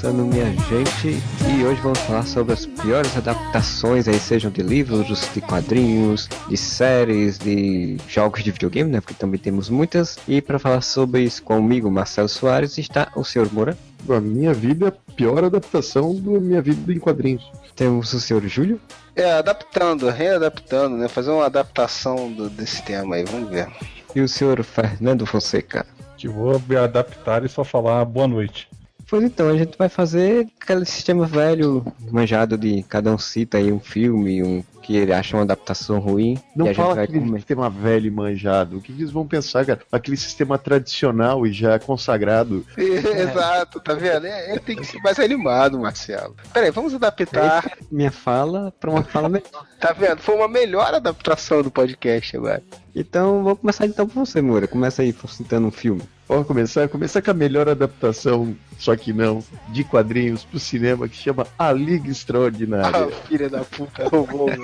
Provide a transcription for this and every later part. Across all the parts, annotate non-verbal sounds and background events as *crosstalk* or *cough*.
Começando, minha gente, e hoje vamos falar sobre as piores adaptações, aí sejam de livros, de quadrinhos, de séries, de jogos de videogame, né? Porque também temos muitas. E para falar sobre isso comigo, Marcelo Soares, está o senhor Moura. A minha vida é a pior adaptação da minha vida em quadrinhos. Temos o senhor Júlio. É, adaptando, readaptando, né? Fazer uma adaptação do- desse tema aí, vamos ver. E o senhor Fernando Fonseca. Que vou me adaptar e só falar boa noite. Pois então, a gente vai fazer aquele sistema velho, manjado de cada um cita aí um filme, um que ele acha uma adaptação ruim. Não e a gente fala vai aquele comer. sistema velho e manjado. O que que eles vão pensar, cara? Aquele sistema tradicional e já consagrado. *laughs* Exato, tá vendo? É, é, tem que ser mais animado, Marcelo. Peraí, vamos adaptar. Minha fala para uma fala *laughs* melhor. Tá vendo? Foi uma melhor adaptação do podcast agora. Então, vou começar então por você, Moura. Começa aí citando um filme. Vamos começar? Começar com a melhor adaptação, só que não, de quadrinhos pro cinema, que chama A Liga Extraordinária. Ah, filha da puta, roubou. *laughs*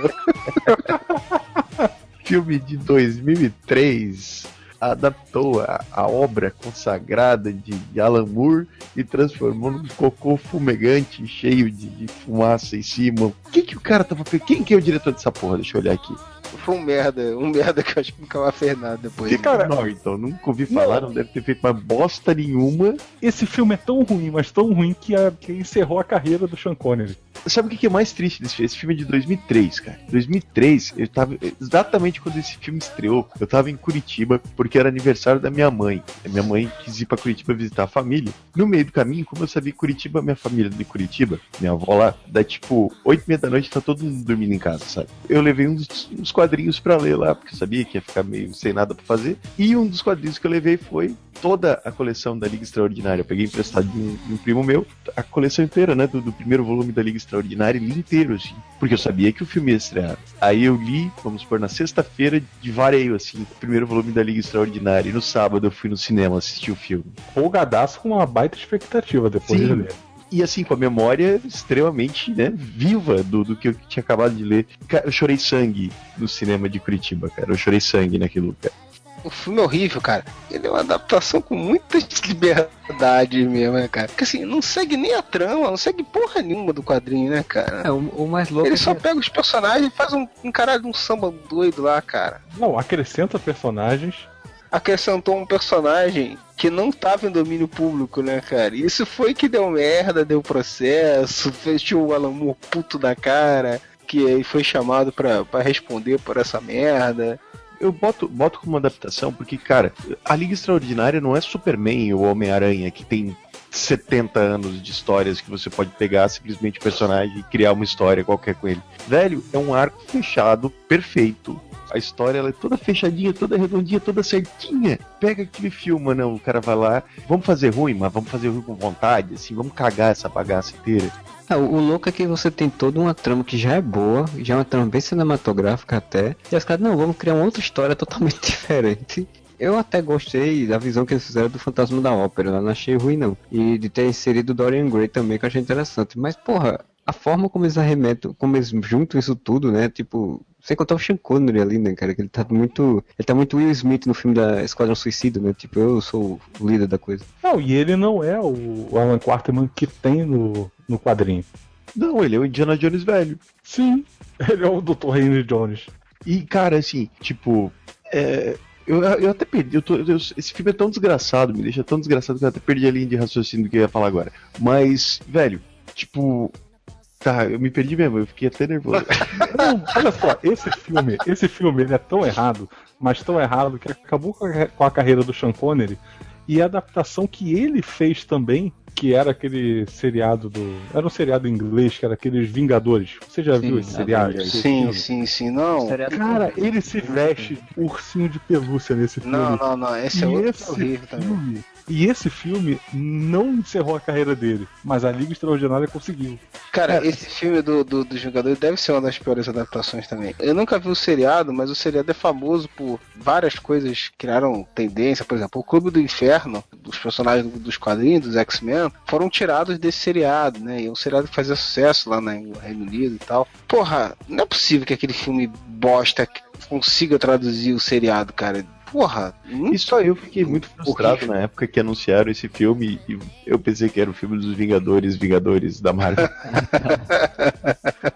filme de 2003 adaptou a, a obra consagrada de Alan Moore e transformou num cocô fumegante cheio de, de fumaça em cima. O que que o cara tava? Quem que é o diretor dessa porra? Deixa eu olhar aqui. Foi um merda, um merda que eu acho que nunca vai fazer nada depois. Que cara- Não, então, nunca ouvi falar, não deve ter feito mais bosta nenhuma. Esse filme é tão ruim, mas tão ruim que, a- que encerrou a carreira do Sean Connery. Sabe o que é mais triste desse filme? Esse filme é de 2003, cara. 2003, eu tava. Exatamente quando esse filme estreou, eu tava em Curitiba, porque era aniversário da minha mãe. A minha mãe quis ir pra Curitiba visitar a família. No meio do caminho, como eu sabia Curitiba, minha família de Curitiba, minha avó lá, dá tipo 8 e meia da noite, tá todo mundo dormindo em casa, sabe? Eu levei uns, uns quadrinhos pra ler lá, porque eu sabia que ia ficar meio sem nada pra fazer. E um dos quadrinhos que eu levei foi toda a coleção da Liga Extraordinária. Eu peguei emprestado de um, de um primo meu, a coleção inteira, né? Do, do primeiro volume da Liga Extraordinária, li inteiro, assim. Porque eu sabia que o filme ia estrear. Aí eu li, vamos supor, na sexta-feira, de vareio, assim, o primeiro volume da Liga Extraordinária. E no sábado eu fui no cinema assistir o filme. Folgadaço com uma baita expectativa depois Sim. de ler. E assim, com a memória extremamente, né, viva do, do que eu tinha acabado de ler. Cara, eu chorei sangue no cinema de Curitiba, cara. Eu chorei sangue naquilo, cara. O filme é horrível, cara. Ele é uma adaptação com muita liberdade mesmo, né, cara? Porque assim, não segue nem a trama, não segue porra nenhuma do quadrinho, né, cara? É, o, o mais louco Ele é só que- pega os personagens e faz um, um caralho de um samba doido lá, cara. Não, acrescenta personagens. Acrescentou um personagem que não tava em domínio público, né, cara? Isso foi que deu merda, deu processo, fez tinha o Alan Moore puto da cara, que aí foi chamado pra, pra responder por essa merda. Eu boto, boto como adaptação porque, cara, a Liga Extraordinária não é Superman ou Homem-Aranha que tem 70 anos de histórias que você pode pegar simplesmente personagem e criar uma história qualquer com ele. Velho, é um arco fechado, perfeito. A história ela é toda fechadinha, toda redondinha, toda certinha. Pega aquele filme, né? O cara vai lá, vamos fazer ruim, mas vamos fazer ruim com vontade, assim, vamos cagar essa bagaça inteira. É, o, o louco é que você tem toda uma trama que já é boa, já é uma trama bem cinematográfica até. E os caras, não, vamos criar uma outra história *laughs* totalmente diferente. Eu até gostei da visão que eles fizeram do Fantasma da Ópera, eu não achei ruim não. E de ter inserido Dorian Gray também, que eu achei interessante. Mas, porra, a forma como eles arremetam, como eles juntam isso tudo, né? Tipo, sem contar o Sean Connery ali, né, cara? Que ele tá muito. Ele tá muito Will Smith no filme da Esquadrão Suicida, né? Tipo, eu sou o líder da coisa. Não, e ele não é o Alan Quarterman que tem no, no quadrinho. Não, ele é o Indiana Jones velho. Sim, *laughs* ele é o Dr. Henry Jones. E, cara, assim, tipo, é, eu, eu até perdi. Eu tô, eu- esse filme é tão desgraçado, me deixa tão desgraçado que eu até perdi a linha de raciocínio do que eu ia falar agora. Mas, velho, tipo, Tá, eu me perdi mesmo, eu fiquei até nervoso. *laughs* Não, olha só, esse filme, esse filme ele é tão errado, mas tão errado que acabou com a, com a carreira do Sean Connery e a adaptação que ele fez também, que era aquele seriado do. Era um seriado em inglês, que era aqueles Vingadores. Você já viu esse seriado? Sim, filme? sim, sim. Não. Cara, ele se veste ursinho de pelúcia nesse filme. Não, não, não. Esse é E outro esse horrível também. E esse filme não encerrou a carreira dele, mas a Liga Extraordinária conseguiu. Cara, esse filme do, do, dos Vingadores deve ser uma das piores adaptações também. Eu nunca vi o seriado, mas o seriado é famoso por várias coisas que criaram tendência. Por exemplo, o Clube do Inferno, dos personagens do- dos quadrinhos, dos X-Men, foram tirados desse seriado, né? E é um seriado que fazia sucesso lá no Reino Unido e tal. Porra, não é possível que aquele filme bosta consiga traduzir o seriado, cara. Porra, não E só eu fiquei muito frustrado na época que anunciaram esse filme e eu pensei que era o filme dos Vingadores, Vingadores da Marvel. *laughs*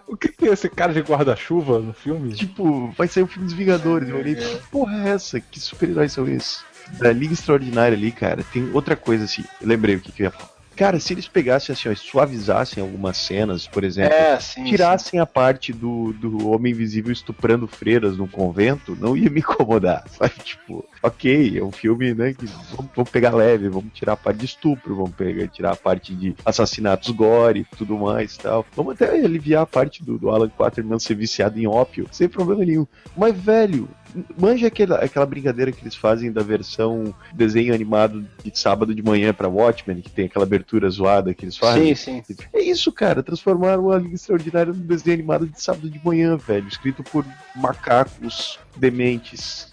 O que, é esse cara de guarda-chuva no filme? tipo, vai sair o filme dos Vingadores. Eu olhei, que porra é essa? Que super-heróis são esses? Da Liga Extraordinária ali, cara, tem outra coisa assim. Eu lembrei o que, que eu ia falar. Cara, se eles pegassem assim, ó, suavizassem algumas cenas, por exemplo, É, sim. sim. tirassem a parte do, do Homem Invisível estuprando freiras num convento, não ia me incomodar, *laughs* sabe? Tipo, ok, é um filme, né, que vamos, vamos pegar leve, vamos tirar a parte de estupro, vamos pegar, tirar a parte de assassinatos gore, tudo mais e tal. Vamos até aliviar a parte do, do Alan Quaterman ser viciado em ópio, sem problema nenhum. Mas, velho, manja aquela, aquela brincadeira que eles fazem da versão desenho animado de sábado de manhã pra Watchmen, que tem aquela abertura zoada que eles fazem? Sim, sim. É isso, cara. Transformaram a Liga Extraordinária num desenho animado de sábado de manhã, velho. Escrito por macacos dementes.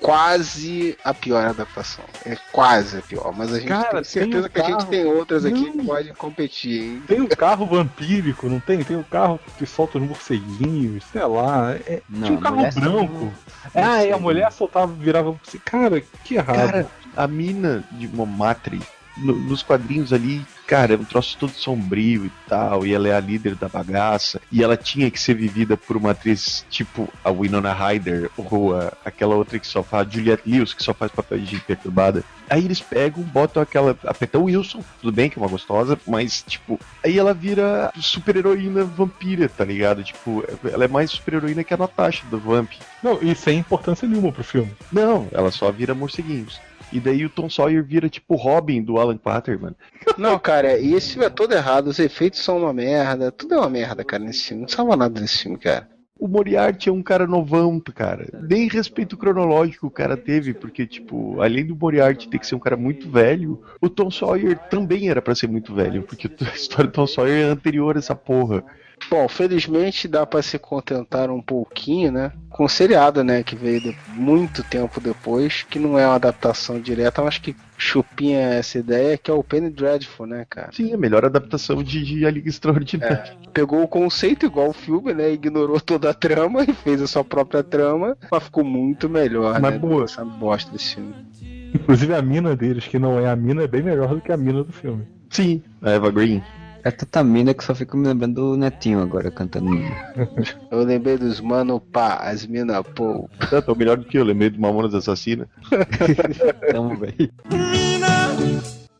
Quase a pior adaptação. É quase a pior, mas a gente Cara, tem certeza tem um que a gente carro. tem outras aqui que Não. podem competir, hein? Tem um carro vampírico, não tem? Tem um carro que solta os morceguinhos, sei lá. É, Não, tinha um carro branco. Ah, e a mulher soltava, virava. Cara, que errado. Cara, a mina de Momatri, no- nos quadrinhos ali, cara, é um troço todo sombrio e tal, e ela é a líder da bagaça, e ela tinha que ser vivida por uma atriz tipo a Winona Ryder, ou a- aquela outra que só faz, Juliette Lewis, que só faz papel de gente perturbada. Aí eles pegam, botam aquela, a Peta Wilson, tudo bem que é uma gostosa, mas, tipo, aí ela vira super-heroína vampira, tá ligado? Tipo, ela é mais super-heroína que a Natasha do Vamp. Não, e sem importância nenhuma pro filme. Não, ela só vira morceguinhos. E daí o Tom Sawyer vira tipo Robin do Alan Quaterman. Não, cara, e esse filme é todo errado, os efeitos são uma merda, tudo é uma merda, cara, nesse filme. Não salva nada nesse filme, cara. O Moriarty é um cara novão, cara. Nem respeito cronológico o cara teve, porque, tipo, além do Moriarty ter que ser um cara muito velho, o Tom Sawyer também era pra ser muito velho, porque a história do Tom Sawyer é anterior a essa porra. Bom, felizmente dá pra se contentar um pouquinho, né? Com o seriado, né? Que veio de- muito tempo depois, que não é uma adaptação direta, mas que chupinha essa ideia, que é o Penny Dreadful, né, cara? Sim, a melhor adaptação de, de A Liga Extraordinária. Pegou o conceito igual o filme, né? Ignorou toda a trama e fez a sua própria trama, mas ficou muito melhor, Mas né? boa. Essa bosta desse filme. Inclusive a mina deles, que não é a mina, é bem melhor do que a mina do filme. Sim, a Eva Green. É tanta mina que só fico me lembrando do Netinho agora cantando. Eu lembrei dos mano pá, as mina pô. Tá, tá melhor do que eu, lembrei do Mamonas Assassina. *laughs* Tamo bem.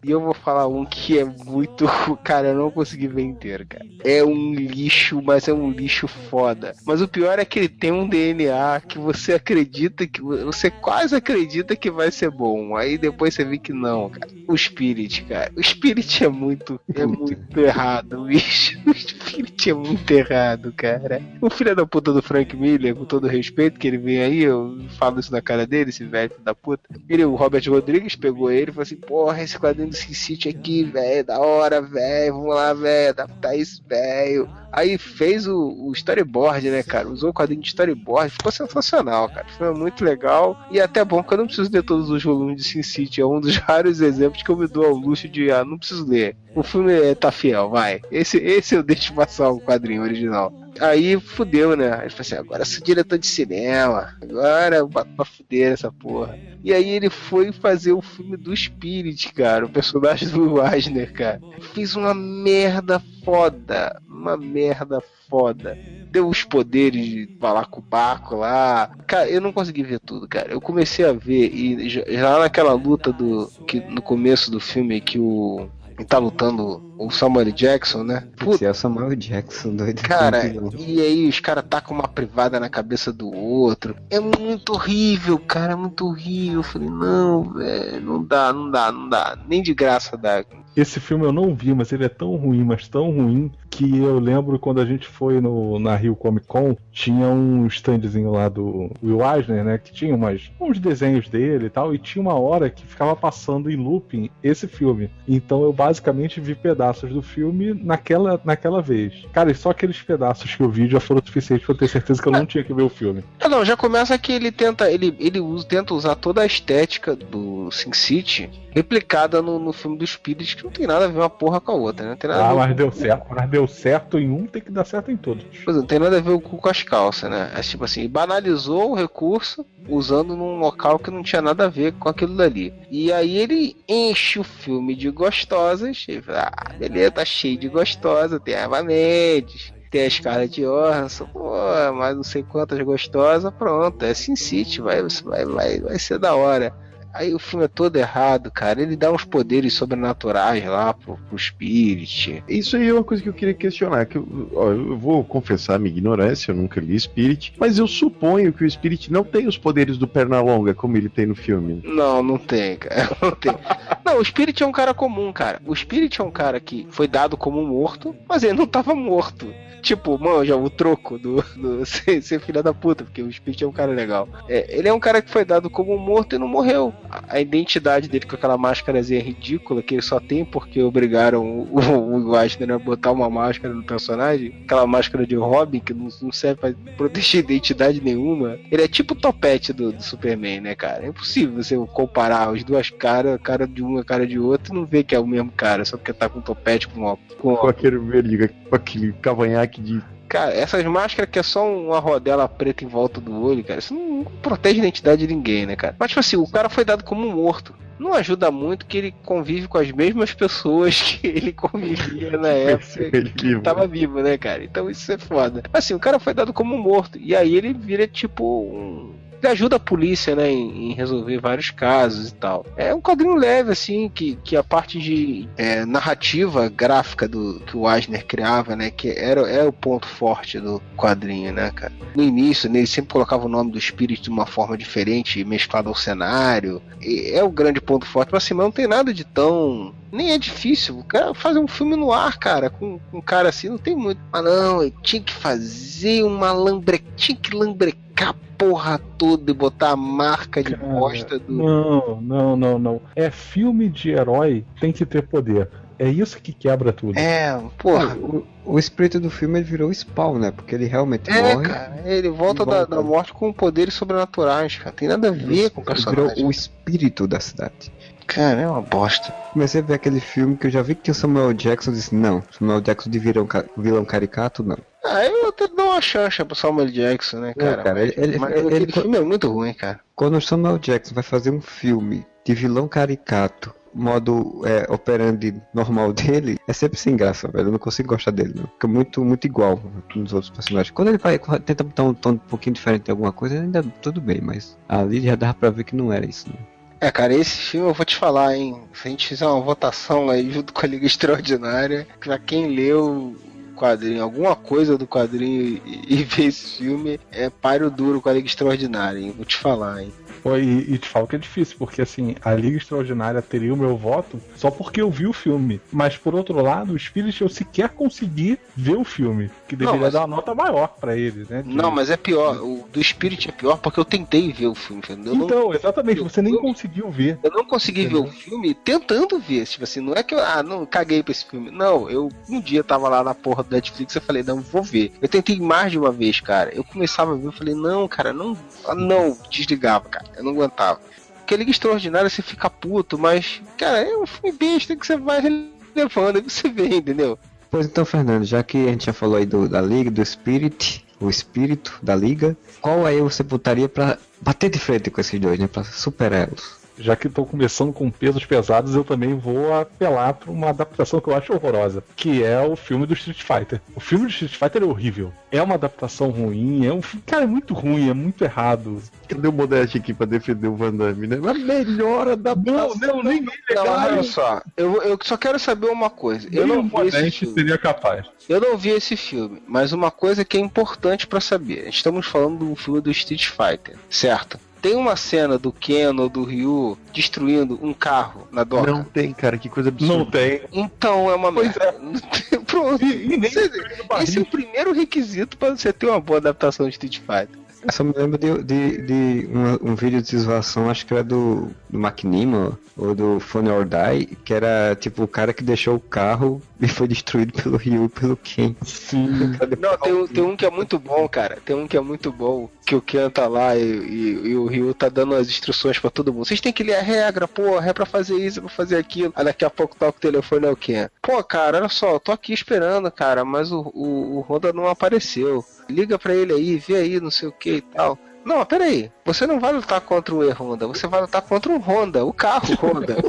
E eu vou falar um que é muito. *laughs* Cara, eu não consegui ver inteiro, cara. É um lixo, mas é um lixo foda. Mas o pior é que ele tem um DNA que você acredita que. Você quase acredita que vai ser bom. Aí depois você vê que não, cara. O Spirit, cara. O Spirit é muito. É muito errado, *laughs* bicho. O Spirit é muito errado, cara. O filho da puta do Frank Miller, com todo respeito que ele vem aí, eu falo isso na cara dele, esse velho da puta. Ele, o Robert Rodrigues, pegou ele e falou assim: Porra, esse quadrinho Sin City aqui, velho, da hora, velho, vamos lá, velho, adaptar isso, velho. Aí fez o, o storyboard, né, cara? Usou o quadrinho de storyboard, ficou sensacional, cara. Foi muito legal e até bom que eu não preciso ler todos os volumes de Sin City. É um dos *laughs* raros exemplos que eu me dou ao luxo de, ah, não preciso ler. O filme é, tá fiel, vai. Esse, esse eu deixo passar o quadrinho original. Aí fudeu, né? Ele falou assim: agora sou diretor de cinema. Agora bato pra fuder essa porra. E aí ele foi fazer o filme do Spirit, cara. O personagem do Weisner, cara. Fez uma merda foda. Uma merda foda. Deu os poderes de falar com o Baco lá. Cara, eu não consegui ver tudo, cara. Eu comecei a ver e já naquela luta do. que no começo do filme que o e tá lutando o Samuel Jackson, né? Putz, é o Samuel Jackson, doido. Cara, e aí os caras tacam uma privada na cabeça do outro. É muito horrível, cara, é muito horrível. Eu falei, não, velho, não dá, não dá, não dá. Nem de graça dá. Esse filme eu não vi, mas ele é tão ruim, mas tão ruim, que eu lembro quando a gente foi no, na Rio Comic Con, tinha um standzinho lá do Will Eisner, né? Que tinha umas, uns desenhos dele e tal, e tinha uma hora que ficava passando em looping esse filme. Então eu basicamente vi pedaços do filme naquela, naquela vez. Cara, e só aqueles pedaços que eu vi já foram suficientes pra eu ter certeza que eu não tinha que ver o filme. Ah, não, já começa que ele tenta, ele, ele usa, tenta usar toda a estética do Sin City replicada no, no filme do Spirit, não tem nada a ver uma porra com a outra, né? Não tem nada a Ah, ver mas deu certo. Mas deu certo em um, tem que dar certo em todos. Pois é, não tem nada a ver com as calças, né? É tipo assim, banalizou o recurso usando num local que não tinha nada a ver com aquilo dali. E aí ele enche o filme de gostosas. E, fala, ah, beleza, tá cheio de gostosa, tem Eva Mendes. Tem a Scarlett Johansson, pô, mais não sei quantas gostosas, pronto, é Sin City, vai, vai, vai, vai ser da hora. Aí o filme é todo errado, cara. Ele dá uns poderes sobrenaturais lá pro, pro Spirit. Isso aí é uma coisa que eu queria questionar. Que eu, ó, eu vou confessar minha ignorância, eu nunca li Spirit, mas eu suponho que o Spirit não tem os poderes do Pernalonga como ele tem no filme. Não, não tem, cara. *laughs* Não tem. Não, o Spirit é um cara comum, cara. O Spirit é um cara que foi dado como morto, mas ele não tava morto. Tipo, manja, o troco do, do *laughs* ser, ser filha da puta, porque o Spirit é um cara legal. É, ele é um cara que foi dado como morto e não morreu. A, identidade dele com aquela máscarazinha ridícula que ele só tem porque obrigaram o, *laughs* o, o Eisner a botar uma máscara no personagem, aquela máscara de Robin que não, não serve pra proteger *laughs* identidade nenhuma. Ele é tipo o topete do, do Superman, né, cara? É impossível você comparar as duas caras, cara de uma, cara de outra, e não ver que é o mesmo cara, só porque tá com topete com óculos. Com Com óculos. aquele verde, com aquele cavanhaque de. Cara, essas máscaras que é só uma rodela preta em volta do olho, cara, isso não, não protege a identidade de ninguém, né, cara? Mas, tipo assim, o cara foi dado como morto. Não ajuda muito que ele convive com as mesmas pessoas *laughs* que ele convivia na época Ele que vivo, tava vivo, né, cara? Então isso é foda. Assim, o cara foi dado como morto. E aí ele vira tipo um. Ele ajuda a polícia, né, em, em resolver vários casos e tal. É um quadrinho leve, assim, que, que a parte de é, narrativa gráfica do que o Eisner criava, né, que era, é o ponto forte do quadrinho, né, cara. No início, né, ele sempre colocava o nome do espírito de uma forma diferente, mesclado ao cenário. E é o grande ponto forte, mas assim, não tem nada de tão nem é difícil. Cara fazer um filme no ar, cara, com, com um cara assim, não tem muito. Mas não, ele tinha que fazer uma lambre... Tinha que lambrecar a porra toda e botar a marca de Cara, bosta do. Não, não, não, não. É filme de herói, tem que ter poder. É isso que quebra tudo. É, porra. O, o espírito do filme ele virou Spawn, né? Porque ele realmente É, morre. cara, ele volta, da, volta. da morte com poderes sobrenaturais, cara. Tem nada a ver com o Ele virou personagem. o espírito da cidade. Cara, é uma bosta. Comecei a ver aquele filme que eu já vi que tinha o Samuel Jackson disse, não, Samuel Jackson de vilão, vilão caricato, não. Ah, eu até dou uma chance pro Samuel Jackson, né, cara? cara, mas ele- mas ele- aquele ele- filme é muito ruim, cara. Quando o Samuel Jackson vai fazer um filme de vilão caricato, modo é, operandi normal dele, é sempre sem graça, velho. Eu não consigo gostar dele, não. Fica muito, muito igual nos outros personagens. Quando ele vai tenta botar um tom um pouquinho diferente em alguma coisa, ainda tudo bem, mas ali já dava pra ver que não era isso, não. É, cara, esse filme eu vou te falar, hein? Se a gente fizer uma votação aí junto com a Liga Extraordinária, pra quem leu quadrinho, alguma coisa do quadrinho e, e vê esse filme, é páreo duro com a Liga Extraordinária, hein? Vou te falar, hein? Pô, E, e te falo que é difícil, porque assim, a Liga Extraordinária teria o meu voto só porque eu vi o filme. Mas por outro lado, o Spirit eu sequer consegui ver o filme. Que deveria mas- dar uma nota maior pra ele, né? de- Não, mas é pior. O do Spirit é pior porque eu tentei ver o filme, entendeu? Eu não- Então, exatamente, você nem eu- conseguiu ver. Eu não consegui Entendeu? ver o filme tentando ver. Tipo assim, não é que eu ah, não caguei pra esse filme. Não, eu um dia tava lá na porra do Netflix e falei, não, vou ver. Eu tentei mais de uma vez, cara. Eu começava a ver, eu falei, não, cara, não. ah, Não, desligava, cara. Eu não aguentava. Porque Liga Extraordinária você fica puto, mas, cara, é um filme besta que você vai levando e você vê, entendeu? Pois então, Fernando, já que a gente já falou aí do, da Liga, do Spirit, o espírito da Liga, qual aí você botaria pra bater de frente com esses dois, né? Pra superá-los? Já que estou começando com pesos pesados, eu também vou apelar para uma adaptação que eu acho horrorosa, que é o filme do Street Fighter. O filme do Street Fighter é horrível. É uma adaptação ruim, é um filme, cara, é muito ruim, é muito errado. Cadê o Modeste aqui pra defender o Van Damme, né? A melhor adaptação. Não, não, nem Não, olha só, eu, eu só quero saber uma coisa. Eu nem não o vi esse filme. seria capaz. Eu não vi esse filme, mas uma coisa que é importante pra saber. Estamos falando do filme do Street Fighter, certo? Tem uma cena do Ken ou do Ryu destruindo um carro na doca. Não tem, cara, que coisa absurda. Não tem. Então é uma Pois merda. *laughs* Pronto. E, e nem. Esse é o primeiro requisito pra você ter uma boa adaptação de Street Fighter. Eu só me lembro de, de, de uma- um vídeo de zoação, acho que era do, do Macnimo ou do Funny or Die, que era tipo o cara que deixou o carro *laughs* e foi destruído pelo Ryu pelo Ken. Sim. Não, tem, um- tem um que é muito bom, cara. Tem um que é muito bom. Que o Ken tá lá e, e- e o Ryu tá dando as instruções pra todo mundo. Vocês têm que ler a regra, porra. É pra fazer isso, é pra fazer aquilo. Aí daqui a pouco toca o telefone é o Ken. Pô, cara, olha só, eu tô aqui esperando, cara, mas o, o, o Honda não apareceu. Liga pra ele aí, vê aí, não sei o que e tal. Não, pera aí. Você não vai lutar contra o E-Honda, você vai lutar contra um Honda, o carro Honda. *laughs*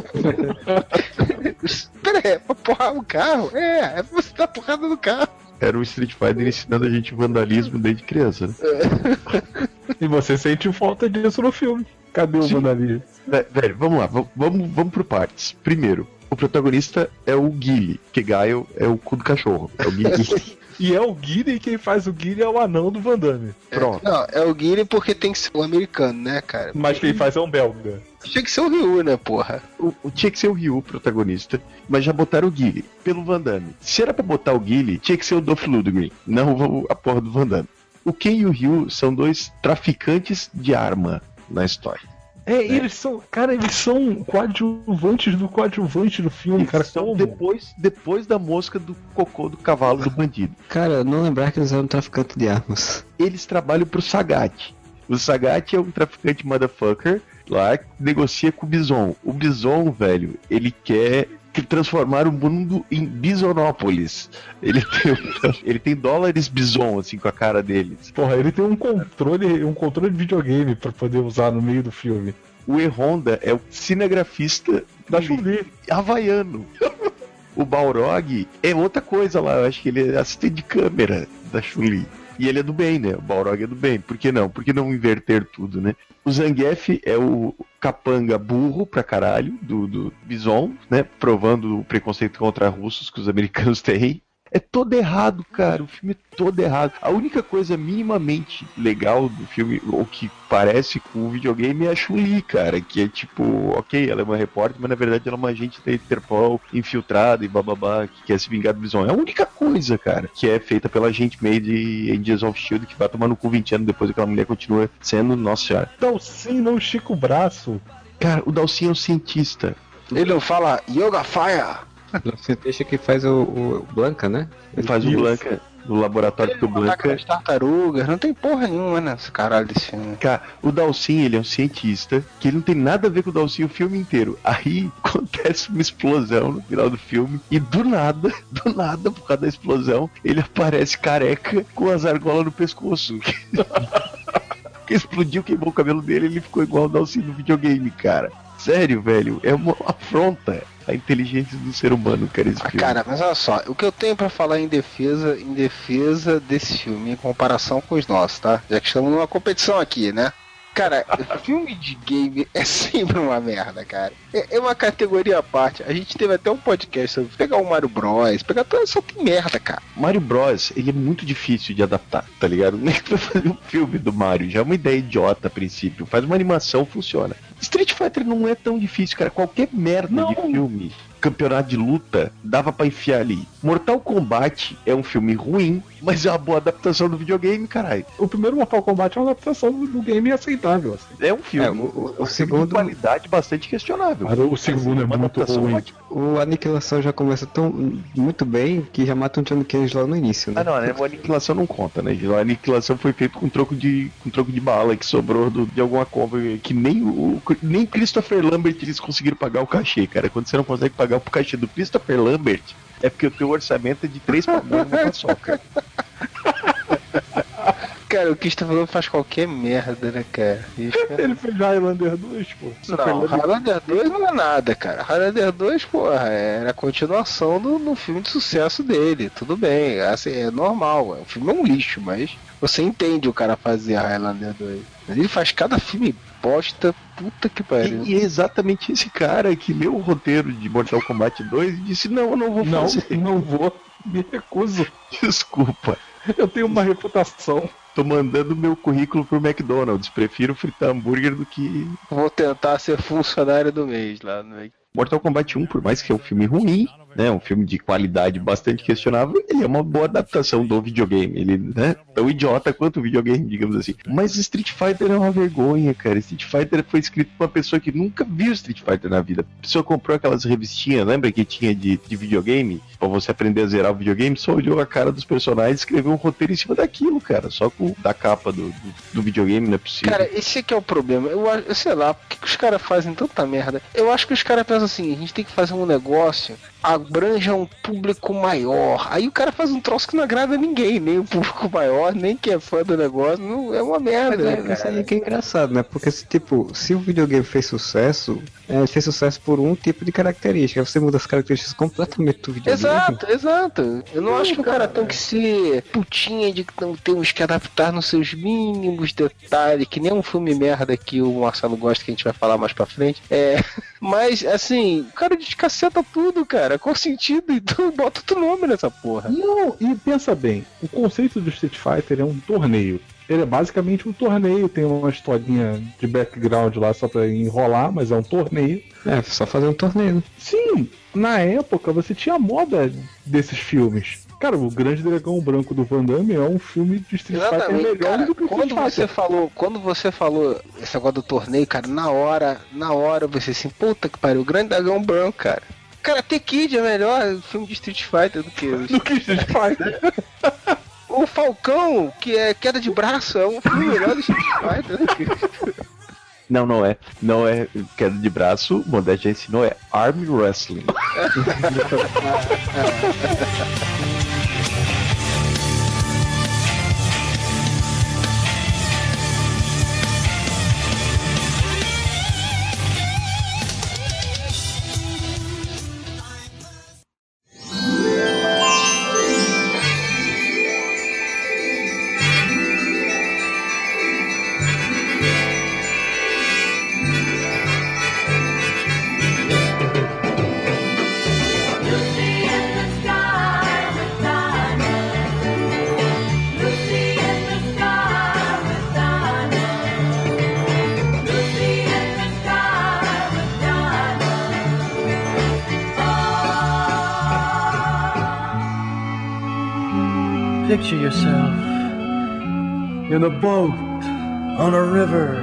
pera aí, porra, o carro? É, é você dar porrada no carro. Era o Street Fighter ensinando a gente vandalismo desde criança, né? *laughs* E você sente falta disso no filme. Cadê o Sim. vandalismo? Velho, vamos lá, vamos, vamos, vamos por partes. Primeiro, o protagonista é o Guile, que Gaio é o cu do cachorro. É o Guile. *laughs* E é o Guile e quem faz o Guile é o anão do Van Damme. Pronto. Não, é o Guile porque tem que ser o americano, né, cara? Mas quem faz é um belga. Tinha que ser o Ryu, né, porra? O, o- tinha que ser o Ryu, o protagonista, mas já botaram o Guile, pelo Van Damme. Se era pra botar o Guile, tinha que ser o Dolph Lundgren, não a porra do Van Damme. O Ken e o Ryu são dois traficantes de arma na história. É, eles são. Cara, eles são coadjuvantes do coadjuvante do filme, cara. Eles são Como? depois, depois da mosca do cocô do cavalo do bandido. Cara, não lembrar que eles eram traficantes de armas. Eles trabalham pro Sagat. O Sagat é um traficante motherfucker lá que negocia com o Bison. O Bison, velho, ele quer que transformar o mundo em Bisonópolis. Ele *laughs* tem, um- ele tem dólares Bison, assim, com a cara deles. Porra, ele tem um controle, um controle de videogame pra poder usar no meio do filme. O E-Honda é o cinegrafista Da Chun-Li. havaiano. O Balrog é outra coisa lá, eu acho que ele é assistente de câmera da Chun-Li. E ele é do bem, né? O Balrog é do bem. Por que não? Por que não inverter tudo, né? O Zangief é o capanga burro pra caralho do, do Bison, né? Provando o preconceito contra russos que os americanos *laughs* têm. É todo errado, cara. O filme é todo errado. A única coisa minimamente legal do filme, ou que parece com o videogame, é a Chun-Li, cara. Que é tipo, ok, ela é uma repórter, mas na verdade ela é uma agente da Interpol infiltrada e bababá, que quer se vingar do Bison. É a única coisa, cara, que é feita pela agente made Angels of Shield, que vai tomar no cu 20 anos depois aquela mulher continua sendo, nossa senhora. Dalsin não estica o braço. Cara, o Dalsin é um cientista. Ele não fala Yoga Fire. O cientista que faz o, o Blanca, né? Ele faz o. Blanca no laboratório do Ataca Blanca. as tartarugas. Não tem porra nenhuma nesse caralho desse filme. Cara, o Dalsin, ele é um cientista que ele não tem nada a ver com o Dalsin o filme inteiro. Aí *laughs* acontece uma explosão no final do filme e do nada, *laughs* do nada, por causa da explosão, ele aparece careca com as argolas no pescoço. que *laughs* explodiu, queimou o cabelo dele ele ficou igual o Dalsin no videogame, cara. Sério, velho, é uma afronta à inteligência do ser humano, cara, esse Ah, filme. cara, mas olha só, o que eu tenho pra falar em defesa, em defesa desse filme, em comparação com os nossos, tá? Já que estamos numa competição aqui, né? Cara, *laughs* filme de game é sempre uma merda, cara. É, é uma categoria à parte. A gente teve até um podcast sobre pegar o Mario Bros, pegar tudo, só tem merda, cara. Mario Bros, ele é muito difícil de adaptar, tá ligado? *laughs* Nem que vai fazer um filme do Mario, já é uma ideia idiota a princípio. Faz uma animação, funciona. Street Fighter não é tão difícil, cara. Qualquer merda Não. de filme, campeonato de luta, dava pra enfiar ali. Mortal Kombat é um filme ruim, mas é uma boa adaptação do videogame, caralho. O primeiro Mortal Kombat é uma adaptação do, game aceitável. Assim. É um filme, É, o- o- o é filme segundo- de qualidade bastante questionável. Cara, o segundo é Uma muito adaptação ruim. ótima. O Aniquilação já começa tão muito bem que já mata um Johnny Cage lá no início, né? Ah, não, né? A aniquilação não conta, né? A aniquilação foi feito com troco de, com troco de bala que sobrou do- de alguma compra que nem o nem Christopher Lambert eles conseguiram pagar o cachê, cara. Quando você não consegue pagar o cachê do Christopher Lambert, é porque o teu orçamento é de três pamonhas e uma paçoca. *laughs* Cara, o Christopher faz qualquer merda, né, cara? Isso, cara. Ele fez Highlander 2, pô. Não, Highlander 2 não é nada, cara. Highlander 2, porra, era a continuação do, do filme de sucesso dele. Tudo bem, assim, é normal. O filme é um lixo, mas você entende o cara fazer Highlander 2. Mas ele faz cada filme bosta, puta que pariu. E, e é exatamente esse cara que leu o roteiro de Mortal Kombat 2 e disse: Não, eu não vou Não, fazer. *laughs* não vou. Me recuso. Desculpa. Eu tenho uma reputação. Tô mandando meu currículo pro McDonald's. Prefiro fritar hambúrguer do que. Vou tentar ser funcionário do mês lá no Mortal Kombat 1, por mais que é um filme ruim, né, um filme de qualidade bastante questionável, ele é uma boa adaptação do videogame. Ele, né, tão idiota quanto o videogame, digamos assim. Mas Street Fighter é uma vergonha, cara. Street Fighter foi escrito por uma pessoa que nunca viu Street Fighter na vida. A pessoa comprou aquelas revistinhas, lembra que tinha de, de videogame? Pra você aprender a zerar o videogame, só olhou a cara dos personagens e escreveu um roteiro em cima daquilo, cara. Só com da capa do, do, do videogame, não é possível. Cara, esse aqui é o problema. Eu, eu sei lá, por que, que os caras fazem tanta merda? Eu acho que os caras pensam assim, a gente tem que fazer um negócio, abranja um público maior. Aí o cara faz um troço que não agrada ninguém, nem o público maior, nem quem é fã do negócio. Não, é uma Mas merda, é, né, isso cara? aí que é engraçado, né? Porque, se, tipo, se o videogame fez sucesso, é, fez sucesso por um tipo de característica. Você muda as características completamente do videogame. Exato, exato. Eu não acho que o cara tem que ser putinha de que não temos que adaptar nos seus mínimos detalhes, que nem um filme merda que o Marcelo gosta, que a gente vai falar mais pra frente. É. *laughs* Mas, assim, o cara descaceta tudo, cara. Qual sentido? *laughs* Então bota outro nome nessa porra. Não, e pensa bem, o conceito do Street Fighter é um torneio. Ele é basicamente um torneio, tem uma historinha de background lá só pra enrolar, mas é um torneio. É, só fazer um torneio. Sim, na época você tinha a moda desses filmes. Cara, o Grande Dragão Branco do Van Damme é um filme de Street Fighter melhor cara. do que o Quando Street você falou, quando você falou esse negócio do torneio, cara, na hora, na hora você assim, puta que pariu, o Grande Dragão Branco, cara. Cara, The Kid é melhor filme de Street Fighter do que o *laughs* Do que Street Fighter. O Falcão, que é queda de braço, é um filme melhor do Street Fighter. Não, não é. Não é queda de braço, Modeste já ensinou, é Arm Wrestling. *laughs* Picture yourself in a boat on a river